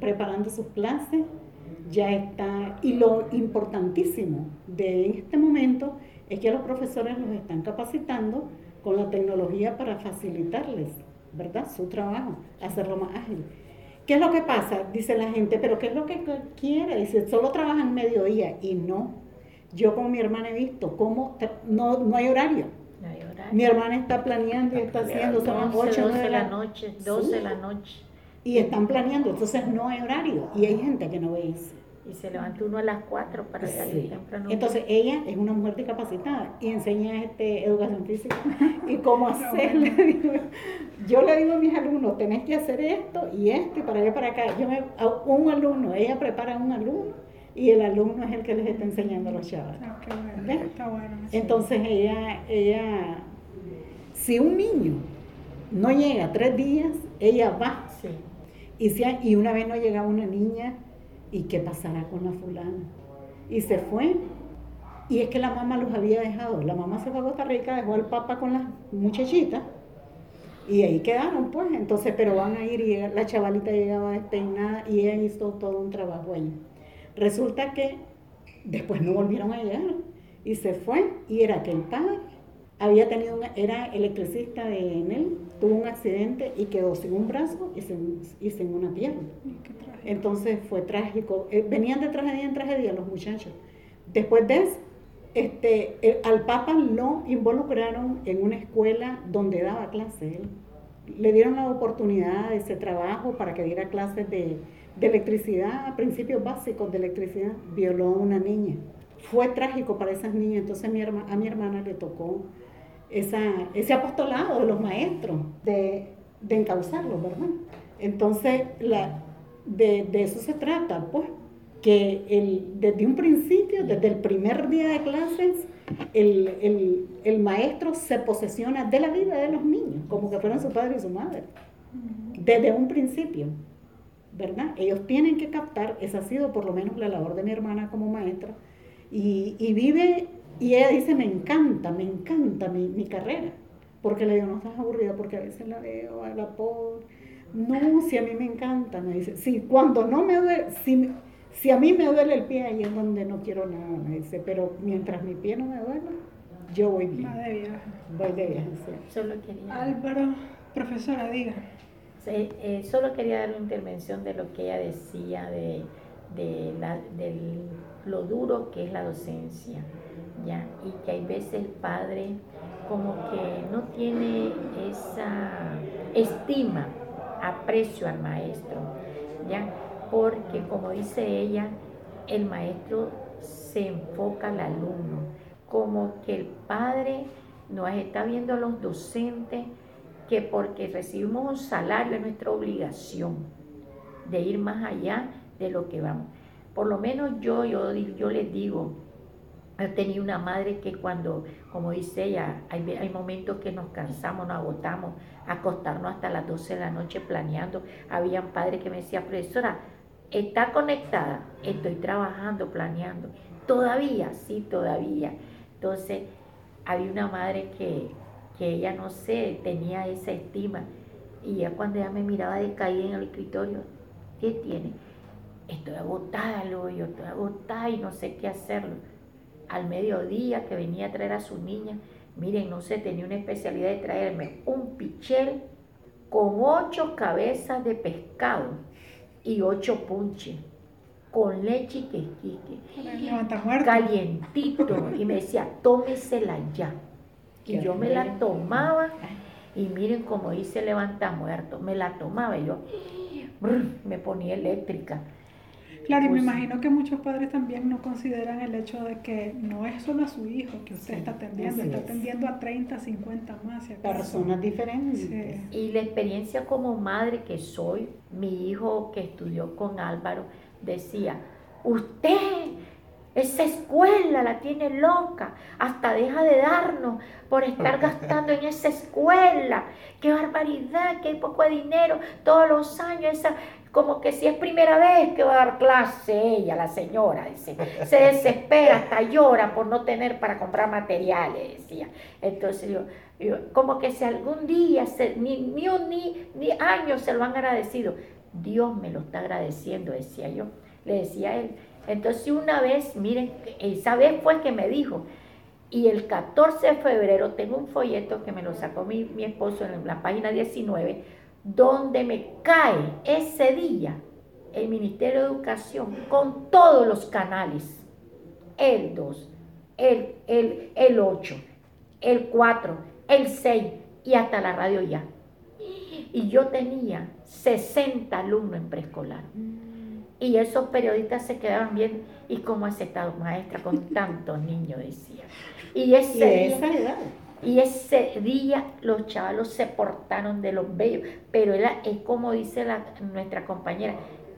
preparando sus clases, ya está, y lo importantísimo de este momento es que los profesores los están capacitando con la tecnología para facilitarles, ¿verdad? Su trabajo, hacerlo más ágil. ¿Qué es lo que pasa? Dice la gente, pero ¿qué es lo que quiere? Dice, solo trabajan mediodía y no. Yo con mi hermana he visto cómo no, no hay horario. Mi hermana está planeando y está, haciendo, son las 8 de la noche, 12 de la noche. Y están planeando, entonces no hay horario. Y hay gente que no ve eso. Y se levanta uno a las 4 para salir temprano. Entonces ella es una mujer discapacitada y enseña este, educación física (laughs) y cómo hacerle. yo le digo a mis alumnos, tenés que hacer esto y esto y para allá para acá. Yo me, un alumno, ella prepara a un alumno y el alumno es el que les está enseñando a los chavales. Ah, está bueno, Entonces ella, ella, si un niño no llega tres días, ella va. Y, si, y una vez no llega una niña, ¿y qué pasará con la fulana? Y se fue. Y es que la mamá los había dejado. La mamá se fue a Costa Rica, dejó al papá con las muchachitas y ahí quedaron, pues. Entonces, pero van a ir y la chavalita llegaba despeinada y ella hizo todo un trabajo ahí. Resulta que después no volvieron a llegar y se fue y era que el padre había tenido era electricista de Enel, tuvo un accidente y quedó sin un brazo y sin, una pierna. Entonces fue trágico. Eh, venían de tragedia en tragedia los muchachos. Después de eso, este, al Papa lo involucraron en una escuela donde daba clases. Le dieron la oportunidad de ese trabajo para que diera clases de, electricidad, principios básicos de electricidad. Violó a una niña. Fue trágico para esas niñas. Entonces a mi hermana le tocó esa, ese apostolado de los maestros, de, de encauzarlos, ¿verdad? Entonces, la, de, de eso se trata, pues que el, desde un principio, desde el primer día de clases, el, maestro se posesiona de la vida de los niños, como que fueran su padre y su madre, desde un principio, ¿verdad? Ellos tienen que captar, esa ha sido por lo menos la labor de mi hermana como maestra, y, vive, y ella dice, me encanta, me encanta mi, mi carrera, porque le digo, no estás aburrida, porque a veces la veo, a la pobre, no, si a mí me encanta, me dice, sí, cuando no me duele, si si a mí me duele el pie, ahí es donde no quiero nada, me dice, pero mientras mi pie no me duela, Yo voy bien. Va de viaje. Voy de viaje, Solo quería... Álvaro, profesora, diga. Eh, solo quería dar una intervención de lo que ella decía de, de, la, de lo duro que es la docencia, ¿ya? Y que hay veces el padre como que no tiene esa estima, aprecio al maestro, ¿ya? Porque como dice ella, el maestro se enfoca al alumno, como que el padre nos está viendo a los docentes que porque recibimos un salario es nuestra obligación de ir más allá de lo que vamos. Por lo menos yo, yo, yo les digo, tenido una madre que cuando, como dice ella, hay, hay momentos que nos cansamos, nos agotamos, acostarnos hasta las 12 de la noche planeando. Habían padres que me decían, profesora, ¿está conectada? Estoy trabajando, planeando. Todavía, sí, todavía. Entonces, había una madre que, que ella, no sé, tenía esa estima. Y ya cuando ella me miraba de caída en el escritorio, ¿qué tiene? Estoy agotada, lo yo estoy agotada y no sé qué hacerlo. Al mediodía que venía a traer a su niña, miren, no sé, tenía una especialidad de traerme un pichel con ocho cabezas de pescado y ocho punches con leche y quesquique, calientito, y me decía, tómesela ya. Y yo me la tomaba, y miren cómo dice levanta muerto, me la tomaba y yo (gasps) me ponía eléctrica. Claro, y me pues imagino que muchos padres también no consideran el hecho de que no es solo a su hijo que usted está atendiendo, está atendiendo a 30, 50 más. Personas diferentes. Y la experiencia como madre que soy, mi hijo que estudió con Álvaro, decía, usted, esa escuela la tiene loca, hasta deja de darnos por estar (laughs) gastando en esa escuela. Qué barbaridad, qué poco de dinero, todos los años, esa, como que si es primera vez que va a dar clase ella, la señora, dice, se desespera, hasta llora por no tener para comprar materiales, decía. Entonces yo, como que si algún día, ni, ni, ni, ni años se lo han agradecido, Dios me lo está agradeciendo, decía yo le decía él. Entonces una vez, miren, esa vez fue que me dijo, y el 14 de febrero tengo un folleto que me lo sacó mi, mi esposo en la página 19, donde me cae ese día el Ministerio de Educación con todos los canales, el 2, el, el, el 8, el 4, el 6 y hasta la radio ya. Y yo tenía 60 alumnos en preescolar. Y esos periodistas se quedaban bien, ¿y cómo has estado maestra con tantos niños? Decía. Y ese, día, y ese día los chavalos se portaron de los bellos, pero es como dice la, nuestra compañera,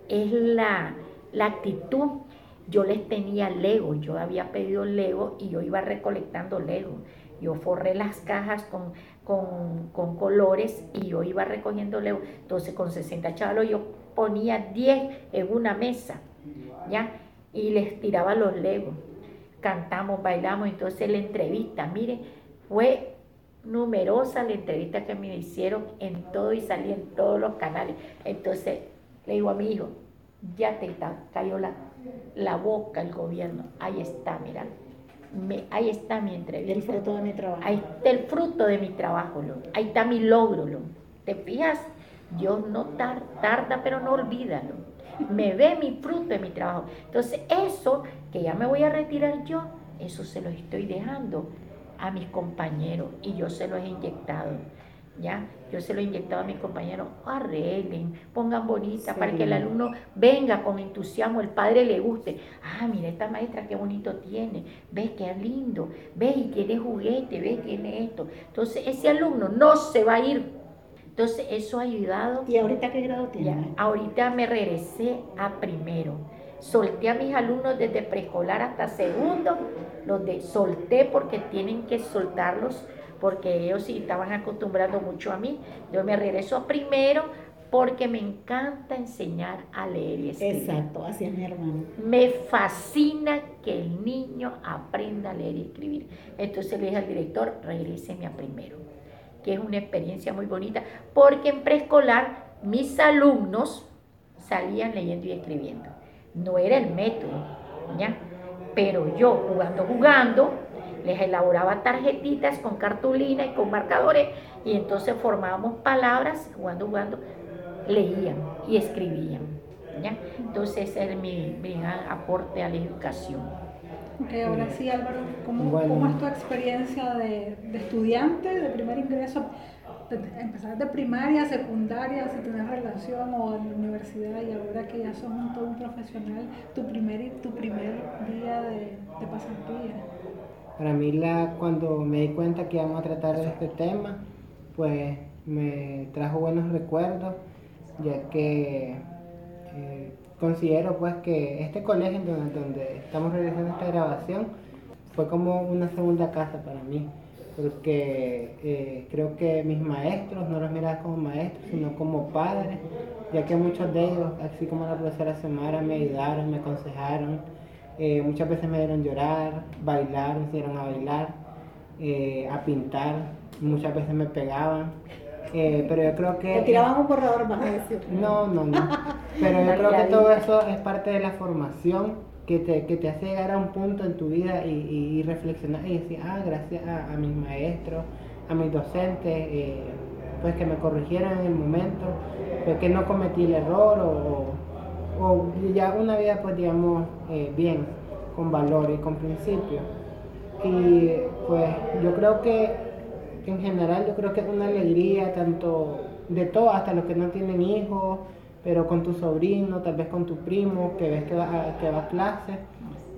es la, la actitud. Yo les tenía Lego, yo había pedido Lego y yo iba recolectando Lego. Yo forré las cajas con, con, con colores y yo iba recogiendo Lego. Entonces con 60 chavalos yo ponía 10 en una mesa, ¿ya? Y les tiraba los legos. Cantamos, bailamos, entonces la entrevista, mire, fue numerosa la entrevista que me hicieron en todo y salí en todos los canales. Entonces le digo a mi hijo, ya te cayó la, la boca el gobierno, ahí está, mira. Me, ahí está mi entrevista. El fruto de mi trabajo. Ahí está el fruto de mi trabajo, lo. ahí está mi logro. Lo. ¿Te fijas? Dios no tarda, pero no olvídalo. Me ve mi fruto de mi trabajo. Entonces, eso que ya me voy a retirar yo, eso se lo estoy dejando a mis compañeros y yo se lo he inyectado. ¿Ya? Yo se lo he inyectado a mis compañeros, arreglen, pongan bonita para que el alumno venga con entusiasmo, el padre le guste. Ah, mira esta maestra qué bonito tiene, ve qué lindo, ve y tiene juguete, ve tiene esto. Entonces ese alumno no se va a ir entonces eso ha ayudado. ¿Y ahorita qué grado tiene? ahorita me regresé a primero. Solté a mis alumnos desde preescolar hasta segundo, los de, solté porque tienen que soltarlos, porque ellos sí estaban acostumbrando mucho a mí. Yo me regreso a primero porque me encanta enseñar a leer y escribir. Exacto, así es mi hermano. Me fascina que el niño aprenda a leer y escribir. Entonces le dije al director, regréseme a primero que es una experiencia muy bonita, porque en preescolar mis alumnos salían leyendo y escribiendo. No era el método, ¿ya? Pero yo jugando, jugando, les elaboraba tarjetitas con cartulina y con marcadores y entonces formábamos palabras, jugando, jugando, leían y escribían. ¿ya? Entonces ese es mi, gran aporte a la educación. ahora sí, Álvaro, ¿cómo, es tu experiencia de, de, estudiante, de primer ingreso? Empezar de primaria, secundaria, si tienes relación o en la universidad y ahora que ya sos un, todo un profesional, tu primer, tu primer día de, de pasantía. Para mí la, cuando me di cuenta que íbamos a tratar de este tema, pues me trajo buenos recuerdos, ya que eh, considero pues que este colegio donde, donde estamos realizando esta grabación fue como una segunda casa para mí porque eh, creo que mis maestros no los miraba como maestros, sino como padres, ya que muchos de ellos, así como la profesora Semara, me ayudaron, me aconsejaron, eh, muchas veces me dieron llorar, bailar, me hicieron a bailar, eh, a pintar, muchas veces me pegaban. pero yo creo que... Te tiraban un borrador, más a. No, no, no. Pero yo (laughs) creo que todo eso es parte de la formación que te, que te hace llegar a un punto en tu vida y, y, reflexionar y decir, ah, gracias a, mis maestros, a mis docentes, eh, pues que me corrigieron en el momento, pues que no cometí el error o, o ya una vida pues digamos eh, bien, con valor y con principios. Y pues yo creo que en general yo creo que es una alegría tanto de todo, hasta los que no tienen hijos, pero con tu sobrino, tal vez con tu primo, que ves que va a, que va a clase.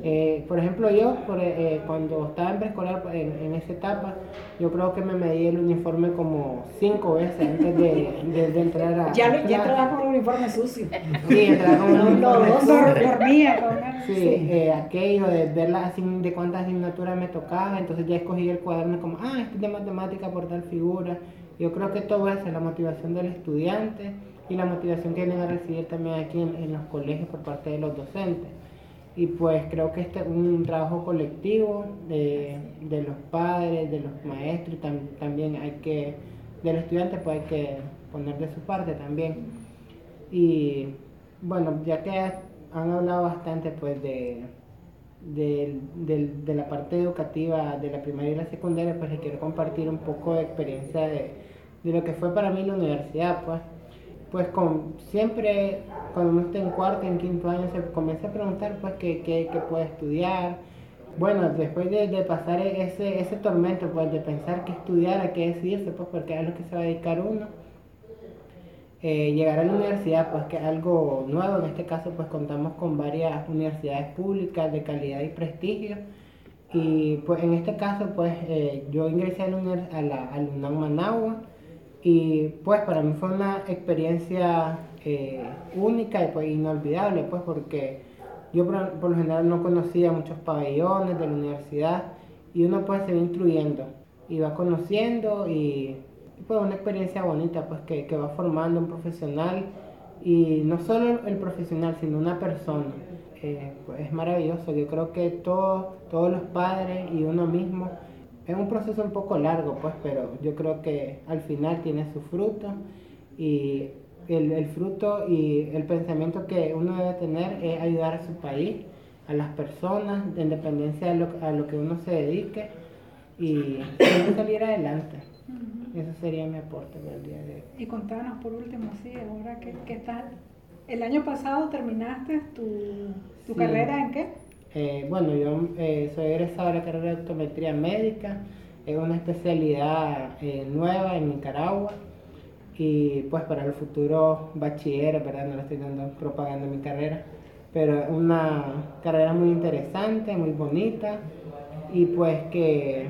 Eh, por ejemplo, yo, por, eh, cuando estaba en preescolar, en, en, esa etapa, yo creo que me medí el uniforme como cinco veces antes de, de, entrar a. Ya, ya entraba con el uniforme sucio. Sí, entraba con un uniforme sucio. Dormía con Sí, sí. Eh, aquello de ver de cuántas asignaturas me tocaba, entonces ya escogí el cuaderno como, ah, este es de matemática por tal figura. Yo creo que todo eso es la motivación del estudiante y la motivación que vienen a recibir también aquí en, los colegios por parte de los docentes. Y pues creo que este es un trabajo colectivo de, los padres, de los maestros, también hay que, del estudiante pues hay que poner de su parte también. Y bueno, ya que han hablado bastante pues de, de, la parte educativa de la primaria y la secundaria, pues les quiero compartir un poco de experiencia de, de lo que fue para mí la universidad, pues pues con, siempre cuando uno está en cuarto, en quinto año, se comienza a preguntar pues qué, qué, qué puede estudiar. Bueno, después de, pasar ese, ese tormento, pues de pensar qué estudiar, a qué decidirse, pues porque es lo que se va a dedicar uno. Eh, llegar a la universidad, pues que es algo nuevo, en este caso pues contamos con varias universidades públicas de calidad y prestigio. Y pues en este caso pues eh, yo ingresé a la, a la, a UNAM Managua, y pues para mí fue una experiencia eh, única y pues inolvidable, pues porque yo por, lo general no conocía muchos pabellones de la universidad y uno pues se va instruyendo y va conociendo y, pues una experiencia bonita pues que, que, va formando un profesional y no solo el profesional sino una persona. Eh, pues es maravilloso, yo creo que todos, todos los padres y uno mismo es un proceso un poco largo, pues, pero yo creo que al final tiene su fruto y el, fruto y el pensamiento que uno debe tener es ayudar a su país, a las personas, de independencia de lo, a lo que uno se dedique y salir adelante. Eso sería mi aporte para el día de hoy. Y contanos por último, sí, ahora que, que estás, el año pasado terminaste tu, tu carrera en qué? Eh, bueno, yo eh, soy egresado de la carrera de optometría médica, es una especialidad eh, nueva en Nicaragua. Y pues para el futuro bachiller, ¿verdad? No le estoy dando propaganda a mi carrera, pero es una carrera muy interesante, muy bonita. Y pues que,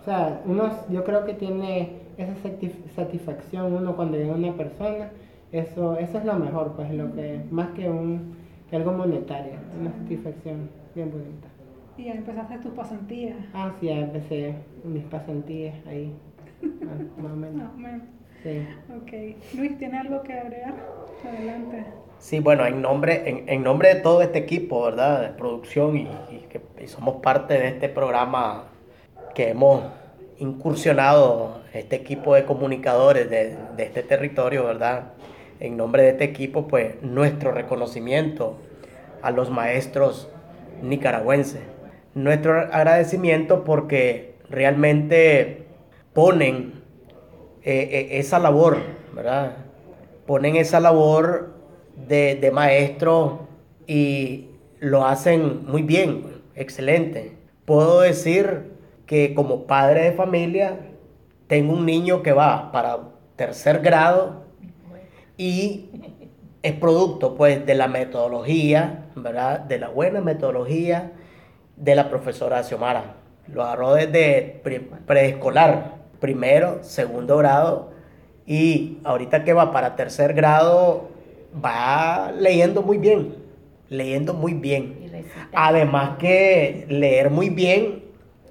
o sea, uno, yo creo que tiene esa satisfacción uno cuando llega una persona, eso, eso es lo mejor, pues lo que, más que un, que algo monetario, una satisfacción bien bonita. ¿Y ya empezaste tus pasantías? Ah, sí, ya empecé mis pasantías ahí, (laughs) más o menos. Sí. Ok. Luis, ¿tiene algo que agregar? Adelante. Sí, bueno, en nombre, en, en nombre de todo este equipo, ¿verdad? De producción y, que somos parte de este programa que hemos incursionado, este equipo de comunicadores de, de este territorio, ¿verdad? En nombre de este equipo, pues nuestro reconocimiento a los maestros nicaragüense, nuestro agradecimiento porque realmente ponen eh, eh, esa labor, ¿verdad? Ponen esa labor de, de maestro y lo hacen muy bien, excelente. Puedo decir que como padre de familia tengo un niño que va para tercer grado y es producto pues de la metodología, ¿verdad? De la buena metodología de la profesora Xiomara. Lo agarró desde preescolar, primero, segundo grado y ahorita que va para tercer grado va leyendo muy bien, leyendo muy bien. Además que leer muy bien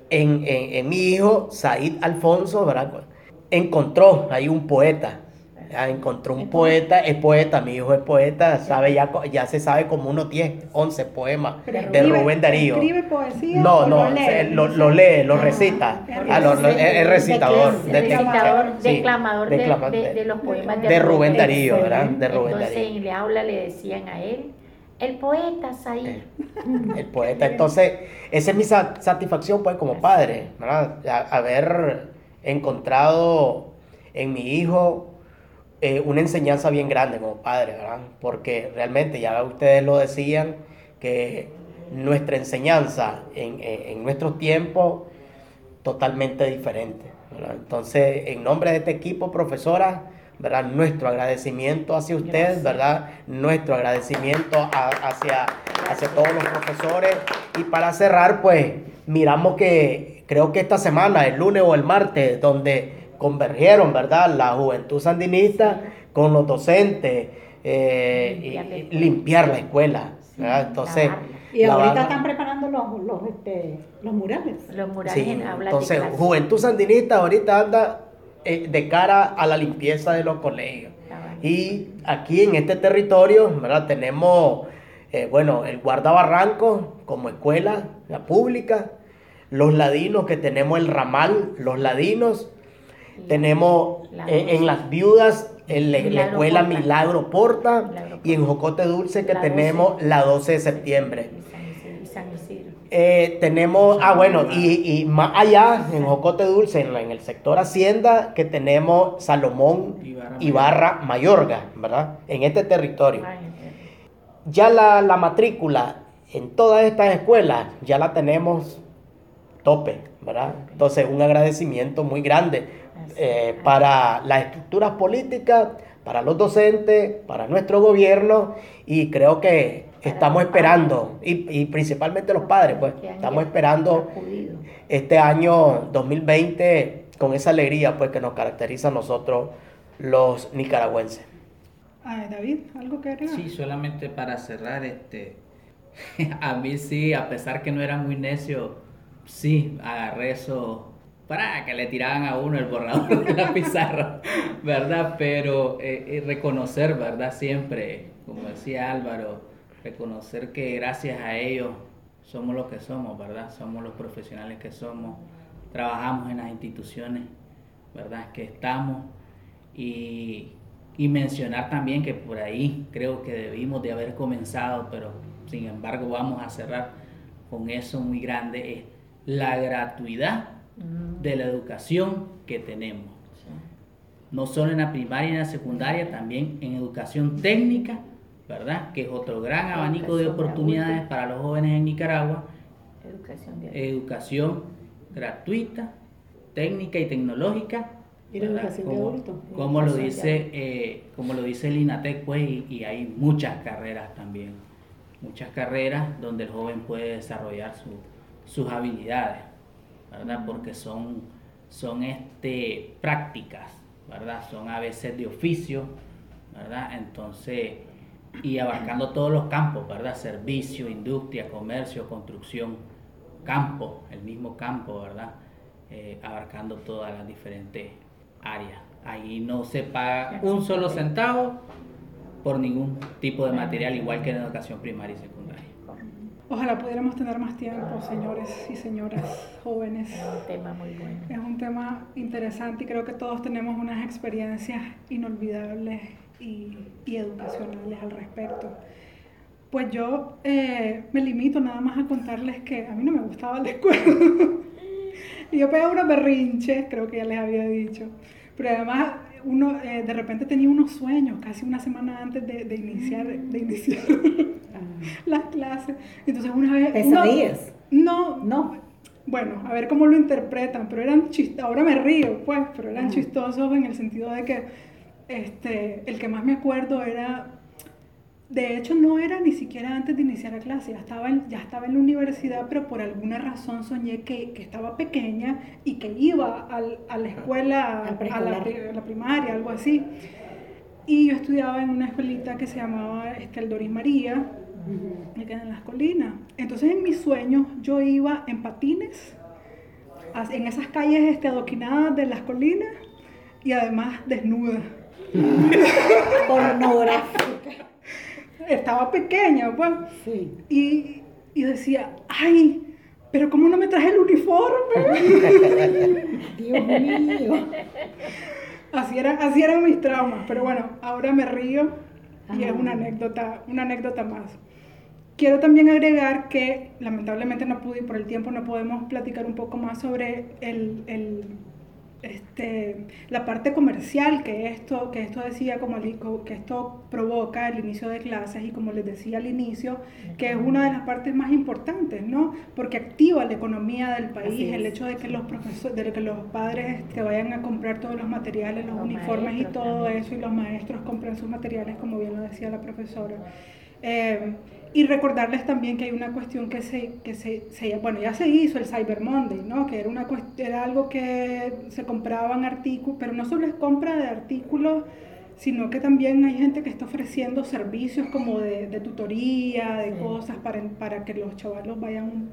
en, en mi hijo, Said Alfonso, ¿verdad? encontró ahí un poeta encontró un poeta, es poeta, mi hijo es poeta, sabe ya, ya se sabe como unos 10, 11 poemas de Rubén Darío. ¿Escribe poesía? No, no, lo lee, lo, ah, recita. Ah, es, recitador. recitador, declamador de, los poemas de, Rubén Darío, ¿verdad? De Rubén Entonces en aula le decían a él, el poeta, ahí. Eh, el, poeta. Entonces, esa es mi satisfacción, pues, como padre, ¿verdad? Haber encontrado en mi hijo eh, una enseñanza bien grande como padre, ¿verdad? Porque realmente, ya ustedes lo decían, que nuestra enseñanza en, en, nuestros tiempos totalmente diferente. ¿verdad? Entonces, en nombre de este equipo, profesora, ¿verdad? Nuestro agradecimiento hacia ustedes, ¿verdad? Nuestro agradecimiento hacia, hacia todos los profesores. Y para cerrar, pues, miramos que creo que esta semana, el lunes o el martes, donde convergieron, ¿verdad? La juventud sandinista con los docentes, eh, limpiar, la escuela, ¿verdad? Entonces... Y ahorita están preparando los, los, este, los murales. Los murales en Entonces, Juventud Sandinista ahorita anda eh, de cara a la limpieza de los colegios. Y aquí en este territorio, ¿verdad? Tenemos, eh, bueno, el Guardabarranco como escuela la pública, los ladinos que tenemos el ramal, los ladinos, tenemos eh, en las viudas en la, escuela Milagro Porta y en Jocote Dulce que tenemos la 12 de septiembre. Eh, tenemos, ah bueno, y, más allá, en Jocote Dulce, en, en, el sector Hacienda, que tenemos Salomón Ibarra, Mayorga, ¿verdad? En este territorio. Ya la, la matrícula en todas estas escuelas, ya la tenemos tope, ¿verdad? Entonces, un agradecimiento muy grande eh, para las estructuras políticas, para los docentes, para nuestro gobierno y creo que estamos esperando, y, principalmente los padres, pues estamos esperando este año 2020 con esa alegría pues que nos caracteriza a nosotros los nicaragüenses. David, ¿algo que agregar? Sí, solamente para cerrar, este, (laughs) a mí sí, a pesar que no era muy necio, sí, agarré eso para que le tiraban a uno el borrador de la pizarra, ¿verdad? Pero eh, eh, reconocer, ¿verdad? Siempre, como decía Álvaro, reconocer que gracias a ellos somos lo que somos, ¿verdad? Somos los profesionales que somos, trabajamos en las instituciones, ¿verdad? Que estamos y, y mencionar también que por ahí creo que debimos de haber comenzado, pero sin embargo vamos a cerrar con eso muy grande, es la gratuidad de la educación que tenemos. No solo en la primaria y en la secundaria, también en educación técnica, ¿verdad? Que es otro gran abanico de oportunidades para los jóvenes en Nicaragua. Educación, gratuita, técnica y tecnológica. Y educación como, Como lo dice, eh, como lo dice el INATEC, pues, y, hay muchas carreras también. Muchas carreras donde el joven puede desarrollar sus habilidades. ¿Verdad? Porque son, son este, prácticas, ¿verdad? Son a veces de oficio, ¿verdad? Entonces, y abarcando todos los campos, ¿verdad? Servicio, industria, comercio, construcción, campo, el mismo campo, ¿verdad? Eh, abarcando todas las diferentes áreas. Ahí no se paga un solo centavo por ningún tipo de material, igual que en educación primaria y secundaria. Ojalá pudiéramos tener más tiempo, señores y señoras jóvenes. Es un tema muy bueno. Es un tema interesante y creo que todos tenemos unas experiencias inolvidables y, educacionales al respecto. Pues yo eh, me limito nada más a contarles que a mí no me gustaba la escuela. y (laughs) yo pegaba unos berrinches, creo que ya les había dicho. Pero además uno eh, de repente tenía unos sueños casi una semana antes de, iniciar, de iniciar ah. las clases. Entonces una vez... ¿Pesadillas? No, no. Bueno, a ver cómo lo interpretan, pero eran chistosos, ahora me río, pues, pero eran chistosos en el sentido de que este, el que más me acuerdo era de hecho, no era ni siquiera antes de iniciar la clase, ya estaba en, ya estaba en la universidad, pero por alguna razón soñé que, que estaba pequeña y que iba al, a la escuela, a la, primaria, algo así. Y yo estudiaba en una escuelita que se llamaba este, Doris María, que queda en las colinas. Entonces, en mis sueños, yo iba en patines, en esas calles este, adoquinadas de las colinas y además desnuda. (laughs) Pornográfica estaba pequeña, pues. Sí. Y, y decía, ay, pero ¿cómo no me traje el uniforme? (laughs) Dios mío. Así, era, así eran mis traumas, pero bueno, ahora me río y es una anécdota, una anécdota más. Quiero también agregar que lamentablemente no pude y por el tiempo no podemos platicar un poco más sobre el, el este, la parte comercial que esto, que esto decía, como que esto provoca el inicio de clases y como les decía al inicio, que es una de las partes más importantes, ¿no? Porque activa la economía del país, el hecho de que los profesores, de que los padres te vayan a comprar todos los materiales, los, uniformes y todo eso, y los maestros compran sus materiales, como bien lo decía la profesora. Eh, y recordarles también que hay una cuestión que se, que se, bueno, ya se hizo el Cyber Monday, ¿no? Que era, una, era algo que se compraban artículos, pero no solo es compra de artículos, sino que también hay gente que está ofreciendo servicios como de, de tutoría, de cosas para, para que los chavalos vayan,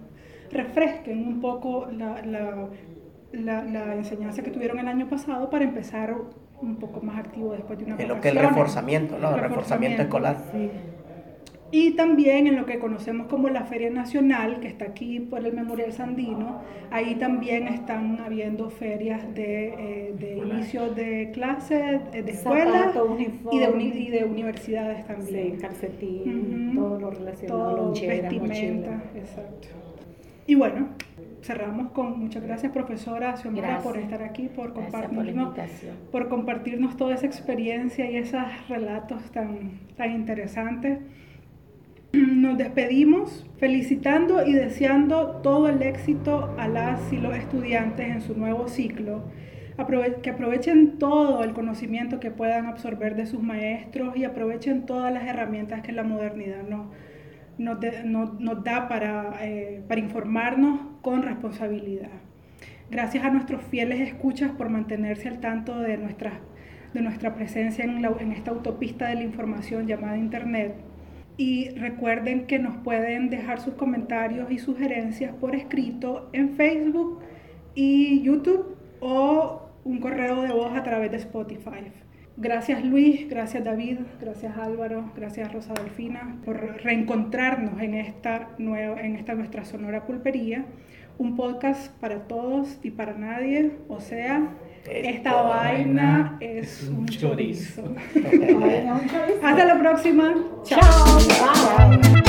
refresquen un poco la, la, la, la, enseñanza que tuvieron el año pasado para empezar un poco más activo después de una Es lo que es el reforzamiento, ¿no? El reforzamiento, escolar. Sí. Y también en lo que conocemos como la Feria Nacional, que está aquí por el Memorial Sandino, ahí también están habiendo ferias de, eh, de inicio de clases, eh, de escuelas y de, y de universidades también. Sí, calcetín, todo lo relacionado todo, vestimenta, exacto. Y bueno, cerramos con muchas gracias profesora Xiomara por estar aquí, por compartirnos, por, compartirnos toda esa experiencia y esos relatos tan, tan interesantes. (clears throat) Nos despedimos felicitando y deseando todo el éxito a las y los estudiantes en su nuevo ciclo. que aprovechen todo el conocimiento que puedan absorber de sus maestros y aprovechen todas las herramientas que la modernidad nos, da para, eh, para informarnos con responsabilidad. Gracias a nuestros fieles escuchas por mantenerse al tanto de nuestra, de nuestra presencia en, en esta autopista de la información llamada Internet y recuerden que nos pueden dejar sus comentarios y sugerencias por escrito en Facebook y YouTube o un correo de voz a través de Spotify. Gracias Luis, gracias David, gracias Álvaro, gracias Rosa Delfina por reencontrarnos en esta, nueva, en esta nuestra sonora pulpería. Un podcast para todos y para nadie, o sea, esta, vaina, es un chorizo. Hasta la próxima. Chao.